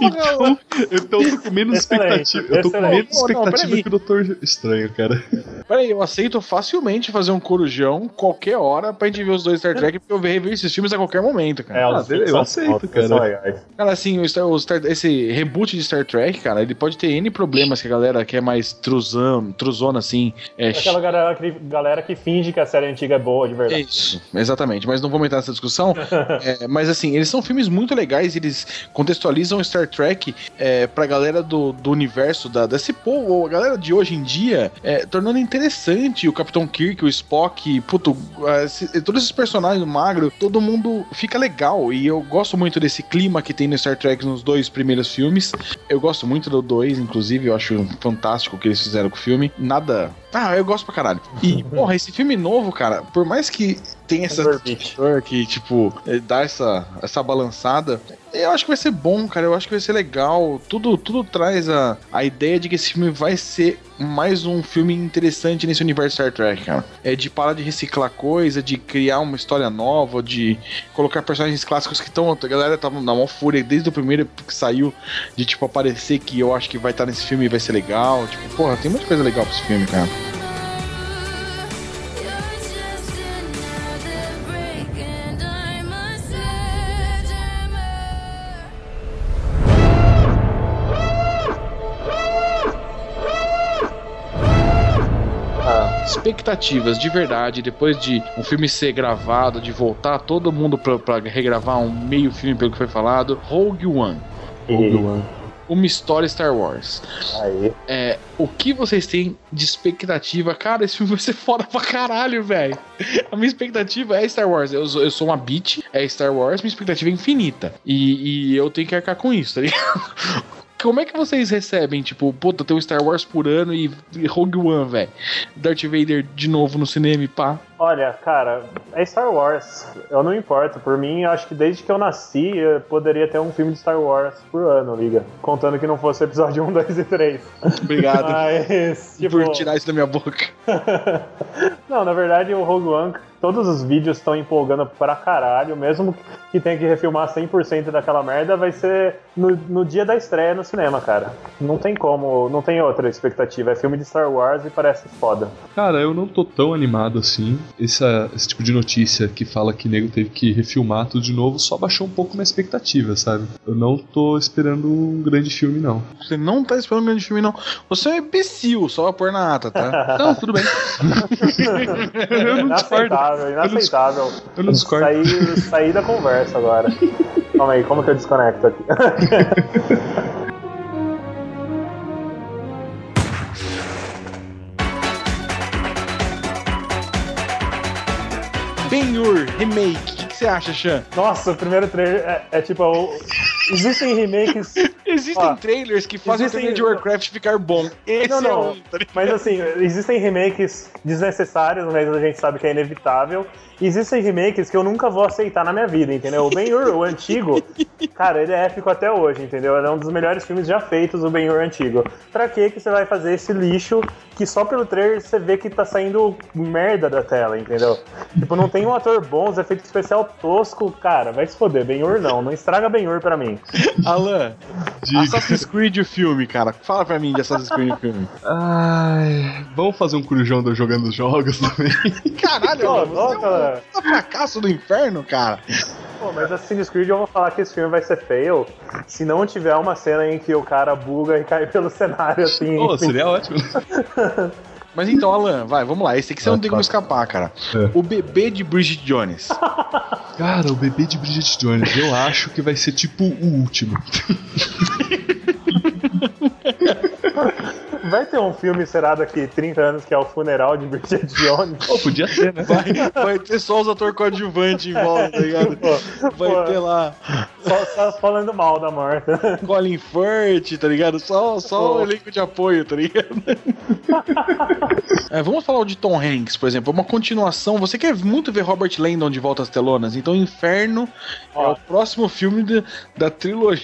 Então, então eu tô com menos Excelente, expectativa. Eu tô com menos expectativa que o Doutor Estranho, cara. Peraí, eu aceito facilmente fazer um corujão qualquer hora pra gente ver os dois Star Trek, porque eu rever esses filmes a qualquer momento, cara. É, Ah, eu são- aceito, cara. Cara, assim, o Star, o Star- esse reboot de Star Trek, cara, ele pode ter N problemas que a galera que é mais truzão, truzona, assim. É, Aquela galera que, galera que finge que a série antiga é boa, de verdade. isso, exatamente. Mas não vou entrar nessa discussão. É, mas assim, eles são filmes muito legais, eles contextualizam Star Trek é, pra galera do, do universo da, desse povo, a galera de hoje em dia, é, tornando interessante o Capitão Kirk, o Spock, puto, esse- todos esses personagens, Magro, todo mundo fica legal. E eu gosto muito desse clima que tem no Star Trek nos dois primeiros filmes. Eu gosto muito do dois, inclusive, eu acho fantástico o que eles fizeram com o filme. Nada. Ah, eu gosto pra caralho. E, porra, esse filme novo, cara, por mais que tenha essa Overbeat. que, tipo, eh, dá essa, essa balançada. Eu acho que vai ser bom, cara. Eu acho que vai ser legal. Tudo, tudo traz a, a ideia de que esse filme vai ser mais um filme interessante nesse universo Star Trek, cara. É de parar de reciclar coisa, de criar uma história nova, de colocar personagens clássicos que estão. A galera tava na maior fúria desde o primeiro que saiu, de tipo aparecer que eu acho que vai estar nesse filme e vai ser legal. Tipo, porra, tem muita coisa legal pra esse filme, cara. Expectativas de verdade, depois de um filme ser gravado, de voltar todo mundo pra, pra regravar um meio filme pelo que foi falado, Rogue One, e- uma história Star Wars. aí. É, o que vocês têm de expectativa? Cara, esse filme vai ser foda pra caralho, velho. A minha expectativa é Star Wars. Eu, sou- eu sou uma bitch, é Star Wars, minha expectativa é infinita. E, e eu tenho que arcar com isso, tá ligado? Como é que vocês recebem, tipo, puta, tem um Star Wars por ano e, e Rogue One, velho? Darth Vader de novo no cinema e pá. Olha, cara, é Star Wars. Eu não importo. Por mim, eu acho que desde que eu nasci, eu poderia ter um filme de Star Wars por ano, liga. Contando que não fosse episódio 1, 2 e 3. Obrigado Mas, tipo... por tirar isso da minha boca. Não, na verdade, o Rogue One, todos os vídeos estão empolgando pra caralho, mesmo que tenha que refilmar 100% daquela merda, vai ser no, no dia da estreia no cinema, cara. Não tem como, não tem outra expectativa. É filme de Star Wars e parece foda. Cara, eu não tô tão animado assim. Essa, esse tipo de notícia que fala que nego teve que refilmar tudo de novo só baixou um pouco minha expectativa, sabe? Eu não tô esperando um grande filme, não. Você não tá esperando um grande filme, não. Você é um imbecil, só vai pôr na ata, tá? Não, tudo bem. eu não discordo. Inaceitável, inaceitável. Eu não discordo. Saí, saí da conversa agora. Calma aí, como que eu desconecto aqui? Ben-Hur, remake. O que, que você acha, Chan? Nossa, o primeiro trailer é, é tipo. o- Existem remakes Existem Ó, trailers que fazem existem- o de Warcraft ficar bom. Esse Não, é não. um, tá? Mas assim, existem remakes desnecessários, mas a gente sabe que é inevitável. Existem remakes que eu nunca vou aceitar na minha vida, entendeu? O Ben-Hur, o antigo, cara, ele é épico até hoje, entendeu? Ele é um dos melhores filmes já feitos, o Ben-Hur antigo. Pra que que você vai fazer esse lixo que só pelo trailer você vê que tá saindo merda da tela, entendeu? Tipo, não tem um ator bom, os efeitos especial tosco, cara, vai se foder. Ben-Hur não, não estraga Ben-Hur pra mim. Alan, Diga. Assassin's Creed o filme, cara. Fala pra mim de Assassin's Creed o filme. Ai, vamos fazer um corujão do jogando os jogos também. Caralho, Pô, Alan, você é um fracasso do inferno, cara. Pô, mas Assassin's Creed eu vou falar que esse filme vai ser fail se não tiver uma cena em que o cara buga e cai pelo cenário assim. Pô, seria ótimo. Mas então, Alan, vai, vamos lá. Esse aqui você não tem como escapar, cara. É. O bebê de Bridget Jones. Cara, o bebê de Bridget Jones, eu acho que vai ser tipo o último. Vai ter um filme, será daqui 30 anos, que é o funeral de Bridget Jones? Pô, podia ser, né? Vai, vai ter só os atores coadjuvantes em volta, tá ligado? Vai Pô, ter lá Só, só falando mal da morta. Colin Firth, tá ligado? Só, só o elenco de apoio, tá ligado? É, vamos falar de Tom Hanks, por exemplo. Uma continuação. Você quer muito ver Robert Landon de volta às telonas? Então, Inferno é Ó. o próximo filme da, da trilogia.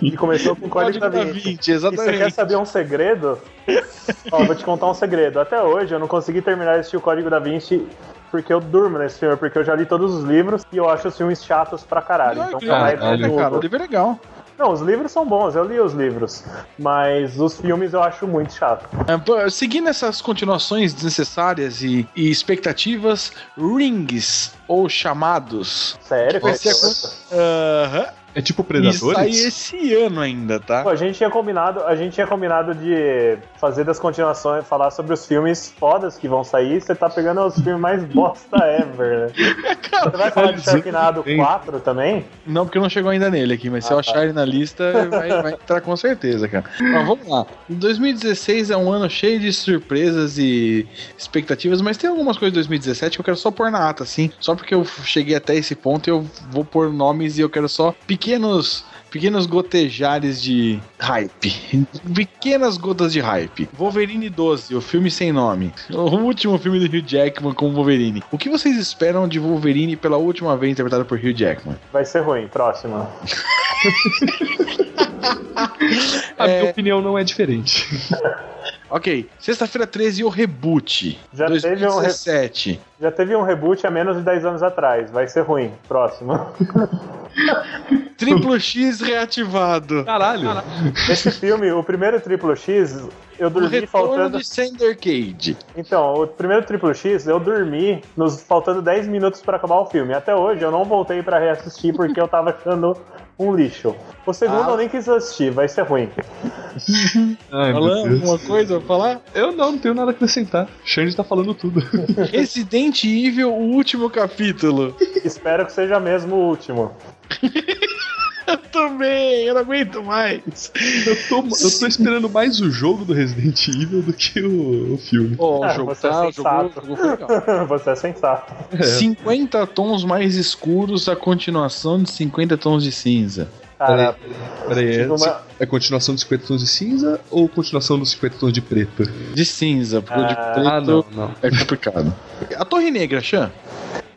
E começou com Código da da Vinci. Vinci, E você quer exatamente. saber um segredo? Ó, vou te contar um segredo. Até hoje eu não consegui terminar de assistir o Código da Vinci porque eu durmo nesse filme, porque eu já li todos os livros e eu acho os filmes chatos pra caralho. Então, caralho, ver cara, o tudo. livro é legal. Não, os livros são bons, eu li os livros. Mas os filmes eu acho muito chato. É, seguindo essas continuações desnecessárias e, e expectativas, rings ou chamados. Sério? Vai ser a- Aham. É tipo sai Predadores? esse ano ainda, tá? Pô, a gente tinha combinado, a gente tinha combinado de fazer das continuações, falar sobre os filmes fodas que vão sair. Você tá pegando os filmes mais bosta ever, né? Você vai falar de Sharknado 4 também? Não, porque não chegou ainda nele aqui, mas se eu achar ele na lista, vai, vai entrar com certeza, cara. Ó, vamos lá. 2016 é um ano cheio de surpresas e expectativas, mas tem algumas coisas de 2017 que eu quero só pôr na ata, assim. Só porque eu cheguei até esse ponto, eu vou pôr nomes e eu quero só pequenos. Pequenos gotejares de hype. Pequenas gotas de hype. Wolverine 12, o filme sem nome. O último filme do Hugh Jackman com Wolverine. O que vocês esperam de Wolverine pela última vez interpretado por Hugh Jackman? Vai ser ruim, próximo. A minha opinião não é diferente. Ok, sexta-feira 13, o reboot. Já teve um re- 2017. Já teve um reboot há menos de 10 anos atrás. Vai ser ruim, próximo. Triplo X reativado. Caralho. Esse filme, o primeiro Triplo X, eu O dormi retorno faltando. de Sander Cage. Então, o primeiro Triplo X, eu dormi nos faltando 10 minutos pra acabar o filme. Até hoje eu não voltei pra reassistir porque eu tava achando um lixo. O segundo Ah. eu nem quis assistir, vai ser ruim. Ai, Falando alguma coisa pra falar? Eu não, não tenho nada a acrescentar. Xande tá falando tudo. Resident Evil, o último capítulo. Espero que seja mesmo o último. Eu também, eu não aguento mais. Eu tô, eu tô esperando mais o jogo do Resident Evil do que o, o filme. Ó, o Ah, jogo você é tá, o jogo, sensato. o jogo foi legal. Você é sensato. 50 tons mais escuros, a continuação de 50 tons de cinza. Cara, Peraí, é, Tive uma- é continuação dos 50 tons de cinza ou continuação dos 50 tons de preto? De cinza, porque o de Ah, preto Ah, não, não. é complicado. A Torre Negra, Chan?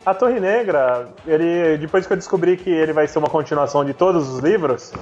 A Torre Negra, ele depois que eu descobri que ele vai ser uma continuação de todos os livros,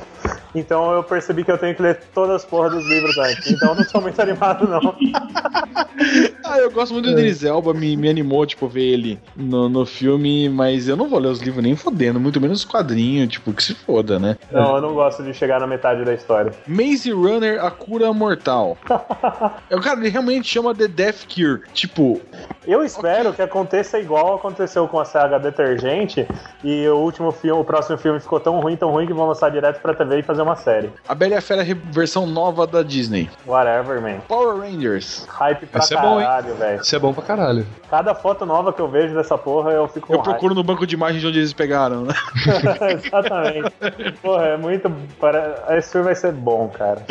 então eu percebi que eu tenho que ler todas as porras dos livros antes. Então eu não sou muito animado, não. Ah, eu gosto muito do Idris Elba, me, me animou, tipo, ver ele no, no filme, mas eu não vou ler os livros nem fodendo, muito menos os quadrinhos, tipo, que se foda, né? Não, eu não gosto de chegar na metade da história. Maze Runner, a cura mortal. o cara, ele realmente chama The Death Cure. Tipo, Eu espero que aconteça igual aconteceu com a saga Detergente e o último filme, o próximo filme ficou tão ruim, tão ruim que vão lançar direto pra TV e fazer uma série. a Bela e a Fera versão nova da Disney. Whatever, man. Power Rangers. Hype pra Esse é caralho, velho. Isso é bom pra caralho. Cada foto nova que eu vejo dessa porra, eu fico com Eu hype. procuro no banco de imagens de onde eles pegaram, né? Exatamente. Porra, é muito. para- Esse filme vai ser bom, cara.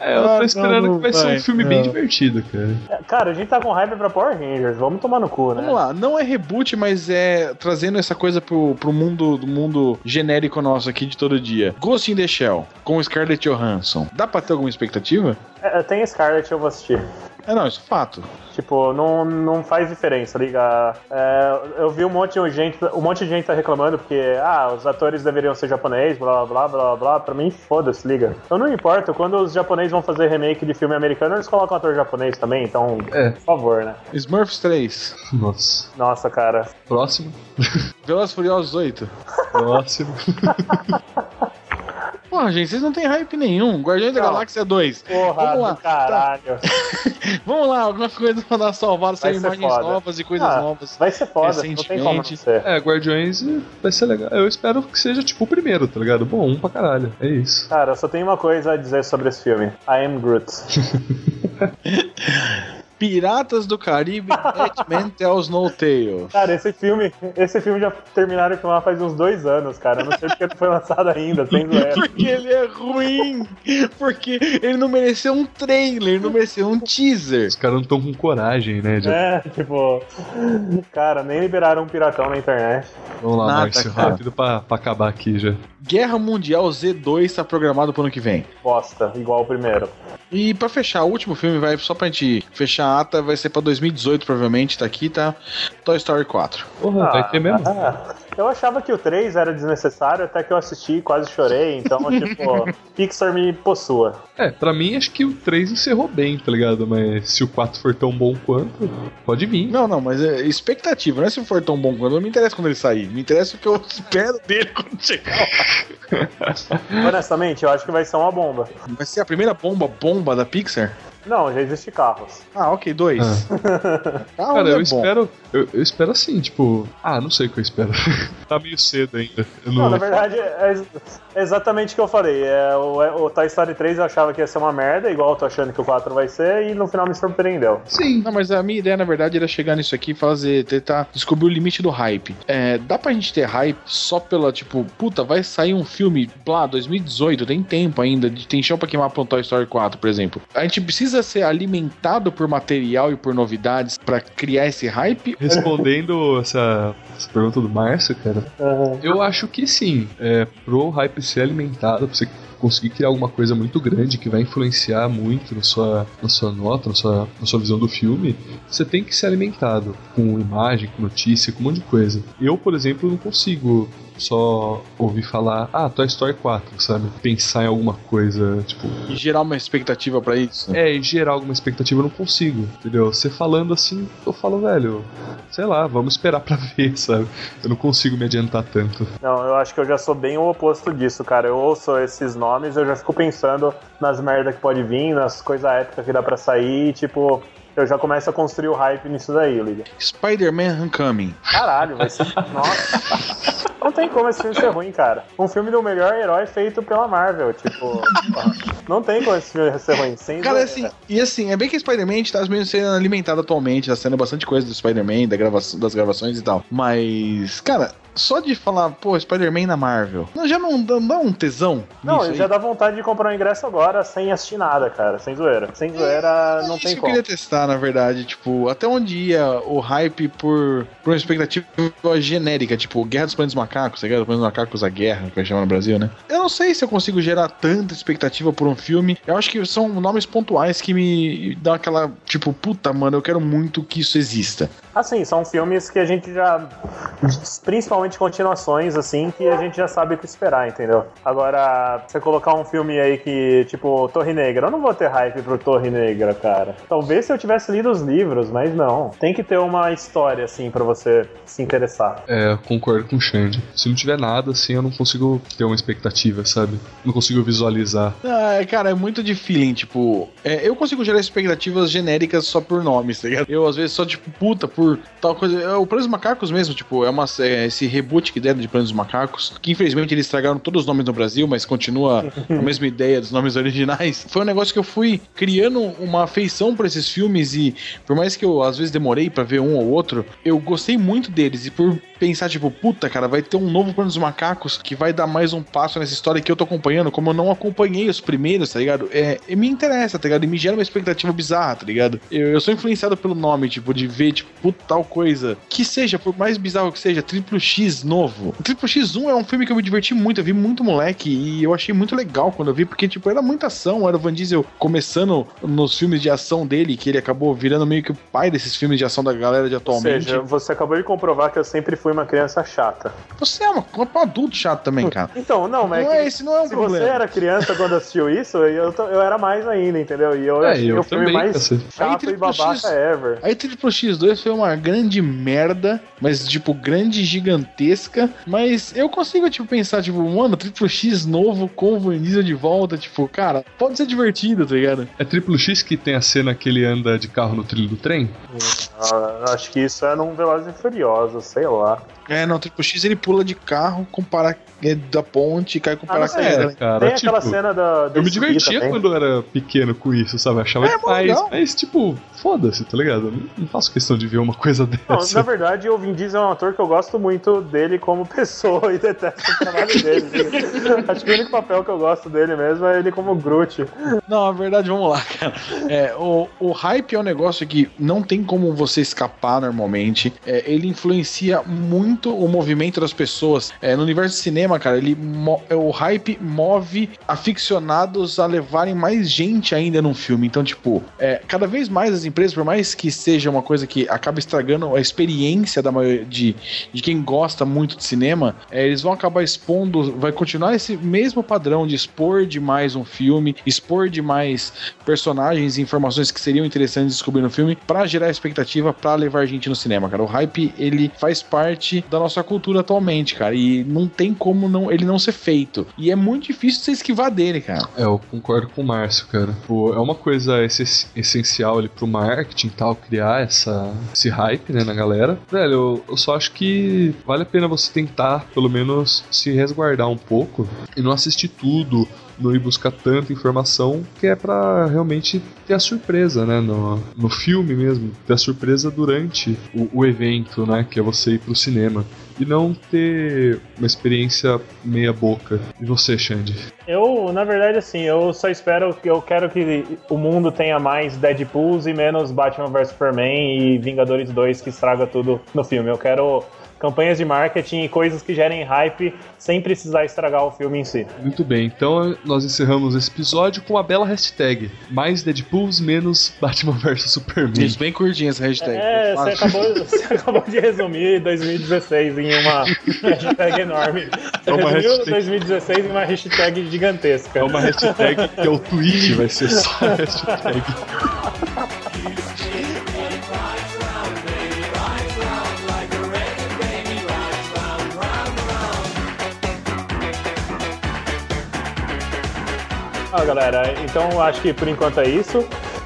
É, eu Ah, tô esperando não, que vai ser um filme bem divertido, cara. É, Cara, a gente tá com hype pra Power Rangers. Vamos tomar no cu, né? Vamos lá, não é reboot, mas é trazendo essa coisa pro, pro mundo do mundo genérico nosso aqui de todo dia. Ghost in the Shell, com Scarlett Johansson. Dá pra ter alguma expectativa? É, tem Scarlet, eu vou assistir. É, não, isso é fato. Tipo, não, não faz diferença, liga. É, eu vi um monte de gente, um monte de gente tá reclamando porque, ah, os atores deveriam ser japonês, blá blá blá blá blá. Pra mim, foda-se, liga. Eu não importo, quando os japoneses vão fazer remake de filme americano, eles colocam ator japonês também, então, É. por favor, né? Smurfs 3. Nossa. Nossa, cara. Próximo. Velozes e Furiosos 8. Próximo. Porra, gente, vocês não tem hype nenhum. Guardiões da. Galáxia 2. Porra Vamos lá. do caralho. Vamos lá, alguma coisa pra dar sem ser imagens foda. novas e coisas Ah, novas. Vai ser foda, não tem como não Recentemente. ser. É, Guardiões vai ser legal. Eu espero que seja tipo o primeiro, tá ligado? Bom, um pra caralho. É isso. Cara, eu só tenho uma coisa a dizer sobre esse filme. I am Groot. Piratas do Caribe, Batman Tells No Tale. Cara, esse filme, esse filme já terminaram de filmar faz uns dois anos, cara. Eu não sei porque não foi lançado ainda, sem zoeira. Porque ele é ruim. Porque ele não mereceu um trailer, não mereceu um teaser. Os caras não estão com coragem, né? De... É, tipo. Cara, nem liberaram um piratão na internet. Vamos lá, Nada, Márcio, cara. rápido pra, pra acabar aqui já. Guerra Mundial Z2 está programado pro ano que vem. Bosta, igual o primeiro. E pra fechar, o último filme vai, só pra gente fechar a ata, vai ser pra 2018, provavelmente, tá aqui, tá? Toy Story 4. Porra, vai ter mesmo? Ah, Eu achava que o 3 era desnecessário, até que eu assisti e quase chorei, então, tipo, Pixar me possua. É, pra mim acho que o 3 encerrou bem, tá ligado? Mas se o 4 for tão bom quanto, pode vir. Não, não, mas é expectativa, não é se for tão bom quanto. Não me interessa quando ele sair. Me interessa o que eu espero dele quando chegar lá. Honestamente, eu acho que vai ser uma bomba. Vai ser a primeira bomba bomba da Pixar? Não, já existe carros. Ah, ok, dois. Carros Cara, é eu bom. espero. Eu, eu espero assim, tipo. Ah, não sei o que eu espero. tá meio cedo ainda. Não, não, na verdade, é é exatamente o que eu falei. É, o, é- o Toy Story 3 eu achava que ia ser uma merda, igual eu tô achando que o 4 vai ser, e no final me surpreendeu. Sim. Não, mas a minha ideia, na verdade, era chegar nisso aqui e fazer, tentar descobrir o limite do hype. É, dá pra gente ter hype só pela, tipo, puta, vai sair um filme, blá, 2018, tem tempo ainda, tem chão pra queimar pra um Toy Story 4, por exemplo. A gente precisa ser alimentado por material e por novidades pra criar esse hype? Respondendo essa, essa pergunta do Márcio, cara, eu acho que sim. É, pro hype ser alimentado, pra você conseguir criar alguma coisa muito grande que vai influenciar muito na sua, na sua nota, na sua, na sua visão do filme, você tem que ser alimentado com imagem, com notícia, com um monte de coisa. Eu, por exemplo, não consigo só ouvir falar, ah, Toy Story 4, sabe? Pensar em alguma coisa, tipo, E gerar uma expectativa pra isso? é, e gerar alguma expectativa eu não consigo, entendeu? Você falando assim, eu falo, velho, sei lá, vamos esperar pra ver, sabe? Eu não consigo me adiantar tanto. Não, eu acho que eu já sou bem o oposto disso, cara. Eu ouço esses nomes, eu já fico pensando nas merda que pode vir, nas coisas épicas que dá pra sair, tipo, eu já começo a construir o hype nisso daí, liga. Spider-Man Homecoming. Caralho, vai ser. Nossa. Não tem como esse filme ser ruim, cara. Um filme do melhor herói feito pela Marvel, tipo. Não tem como esse filme ser ruim. Sem Cara, assim, e assim, é bem que Spider-Man tá mesmo sendo alimentado atualmente, tá sendo bastante coisa do Spider-Man, da gravação, das gravações e tal. Mas, cara, só de falar, pô, Spider-Man na Marvel, não, já não dá, dá um tesão? Não, já dá vontade de comprar um ingresso agora sem assistir nada, cara. Sem zoeira. Sem zoeira não É Isso tem eu como. queria testar, na verdade, tipo, até onde ia o hype por, por uma expectativa genérica, tipo, Guerra dos Planetas Macacos, tá ligado? Planetas Macacos, a Guerra, que vai chamar no Brasil, né? Eu não sei se eu consigo gerar tanta expectativa por um filme. Eu acho que são nomes pontuais que me dão aquela, tipo, puta, mano, eu quero muito que isso exista. Assim, são filmes que a gente já. Principalmente continuações, assim, que a gente já sabe o que esperar, entendeu? Agora, você colocar um filme aí que, tipo, Torre Negra, eu não vou ter hype pro Torre Negra, cara. Talvez se eu tivesse lido os livros, mas não. Tem que ter uma história, assim, pra você se interessar. É, eu concordo com o Xande. Se não tiver nada, assim, eu não consigo ter uma expectativa, sabe? Não consigo visualizar. Ah, cara, é muito de feeling, tipo, é, eu consigo gerar expectativas genéricas só por nomes, tá ligado? Eu, às vezes, só, tipo, puta, por tal coisa. É, o Planos dos Macacos mesmo, tipo, é, uma, é esse reboot que deram de Planos dos Macacos, que infelizmente eles estragaram todos os nomes no Brasil, mas continua a mesma ideia dos nomes originais. Foi um negócio que eu fui criando uma afeição por esses filmes e, por mais que eu, às vezes, demorei pra ver um ou outro, eu gostei muito deles e por pensar, tipo, puta, cara, vai ter um novo Plano dos Macacos que vai dar mais um passo nessa história que eu tô acompanhando, como eu não acompanhei os primeiros, tá ligado? É, e me interessa, tá ligado? E me gera uma expectativa bizarra, tá ligado? Eu, eu sou influenciado pelo nome, tipo, de ver, tipo, puta, tal coisa. Que seja, por mais bizarro que seja, Triplo X novo. O Triplo X1 é um filme que eu me diverti muito, eu vi muito moleque e eu achei muito legal quando eu vi, porque, tipo, era muita ação, era o Van Diesel começando nos filmes de ação dele, que ele acabou virando meio que o pai desses filmes de ação da galera de Ou atualmente. seja, você acabou de comprovar que eu sempre fui uma criança chata. Você é uma, um adulto chato também, cara. Então, não, mas Não é esse não é um se problema. você era criança quando assistiu isso, eu, eu era mais ainda, entendeu? E eu É, achei eu o filme também, mais cacete. Aí, chato e babaca X. ever. Aí Triplo X2 foi uma grande merda, mas tipo, grande, gigantesca. Mas eu consigo, tipo, pensar, tipo, mano, Triplo X novo com o Van Diesel de volta, tipo, cara, pode ser divertido, tá ligado? É Triplo X que tem a cena que ele anda de carro no trilho do trem? Ah, acho que isso é num Velozes e Furiosos, sei lá. É, não, Triplo X ele pula de carro com para é, da ponte e cai com Ah, não paraquedas. É, cara, Tem tipo, aquela cena da. eu me divertia também. quando eu era pequeno com isso, sabe? Eu achava É, demais, legal. mas tipo, foda-se, tá ligado? Eu não- Não faço questão de ver uma coisa Não, dessa. na verdade, o Vin Diesel é um ator que eu gosto muito dele como pessoa e detesto o trabalho dele. Acho que o único papel que eu gosto dele mesmo é ele como Groot. Não, na verdade, vamos lá, cara. É, o, o hype é um negócio que não tem como você escapar normalmente. É, ele influencia muito o movimento das pessoas. É, no universo de cinema, cara, ele é, o hype move aficionados a levarem mais gente ainda num filme. Então, tipo, é, cada vez mais as empresas, por mais que seja uma coisa que acaba estragando a experiência da maioria de, de quem gosta muito de cinema, é, eles vão acabar expondo, vai continuar esse mesmo padrão de expor demais um filme, expor demais personagens e informações que seriam interessantes de descobrir no filme pra gerar expectativa pra levar gente no cinema, cara. O hype, ele faz parte da nossa cultura atualmente, cara, e não tem como não, ele não ser feito. E é muito difícil você esquivar dele, cara. É, eu concordo com o Márcio, cara. Pô, é uma coisa essen- essencial ali pro marketing e tal, criar essa, esse hype, né, na galera. Velho, eu, eu só acho que vale a pena você tentar, pelo menos, se resguardar um pouco e não assistir tudo, não ir buscar tanta informação, que é pra realmente ter a surpresa, né, no, no filme mesmo, ter a surpresa durante o, o evento, né, que é você ir pro cinema. E não ter uma experiência meia boca. E você, Xande? Eu, na verdade, assim, eu só espero que eu quero que o mundo tenha mais Deadpools e menos Batman vs Superman e Vingadores 2 que estraga tudo no filme. Eu quero campanhas de marketing e coisas que gerem hype sem precisar estragar o filme em si. Muito bem, então nós encerramos esse episódio com a bela hashtag mais Deadpools menos Batman vs Superman. Isso, bem curtinho essa hashtag. É, você acabou, você acabou de resumir 2016 em uma hashtag enorme. Você É uma resumiu hashtag- 2016 em uma hashtag gigantesca. É uma hashtag que é o tweet, vai ser só a hashtag. Ah, galera, então acho que por enquanto é isso.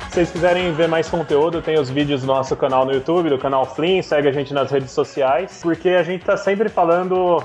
Se vocês quiserem ver mais conteúdo, tem os vídeos do nosso canal no YouTube, do canal Flim, segue a gente nas redes sociais, porque a gente tá sempre falando,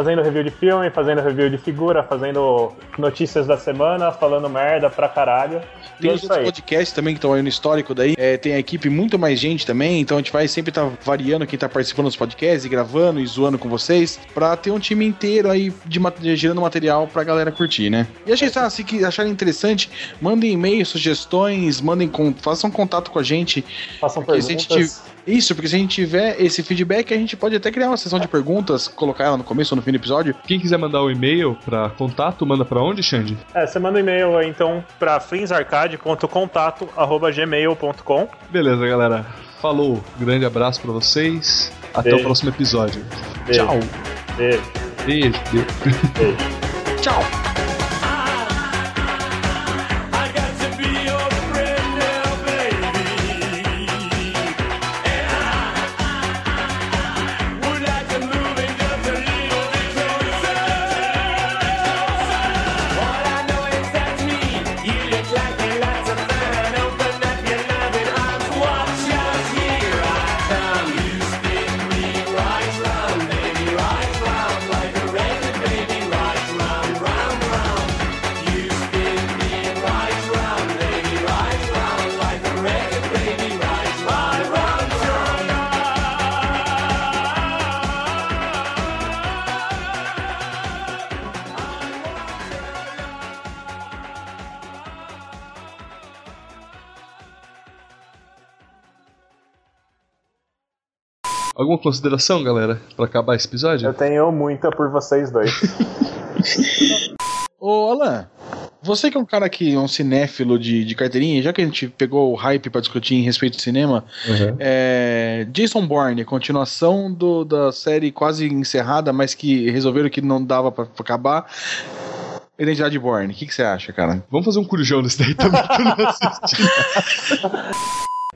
fazendo review de filme, fazendo review de figura, fazendo notícias da semana, falando merda pra caralho. Tem é os isso outros podcasts também que estão aí no histórico daí. É, tem a equipe muito mais gente também, então a gente vai sempre estar variando quem tá participando dos podcasts, e gravando e zoando com vocês, pra ter um time inteiro aí de, de- gerando material pra galera curtir, né? E a gente, ah, se acharem interessante, mandem e-mail, sugestões, mandem com, façam contato com a gente. Façam perguntas. Isso, porque se a gente tiver esse feedback, a gente pode até criar uma sessão de perguntas, colocar ela no começo ou no fim do episódio. Quem quiser mandar um e-mail pra contato, manda pra onde, Xande? É, você manda um e-mail então pra flinsarcade.contato.gmail.com Beleza, galera. Falou, grande abraço pra vocês. Até Beijo. o próximo episódio. Beijo. Tchau. Beijo. Beijo. beijo. Beijo. Tchau! Alguma consideração, galera, pra acabar esse episódio? Eu tenho muita por vocês dois. Ô, Alan, você que é um cara que é um cinéfilo de, de carteirinha, já que a gente pegou o hype pra discutir em respeito ao cinema, Uhum. é, Jason Bourne, continuação do, da série quase encerrada, mas que resolveram que não dava pra, pra acabar. Identidade Bourne, o que, que você acha, cara? Vamos fazer um corujão desse daí também que eu não assisti.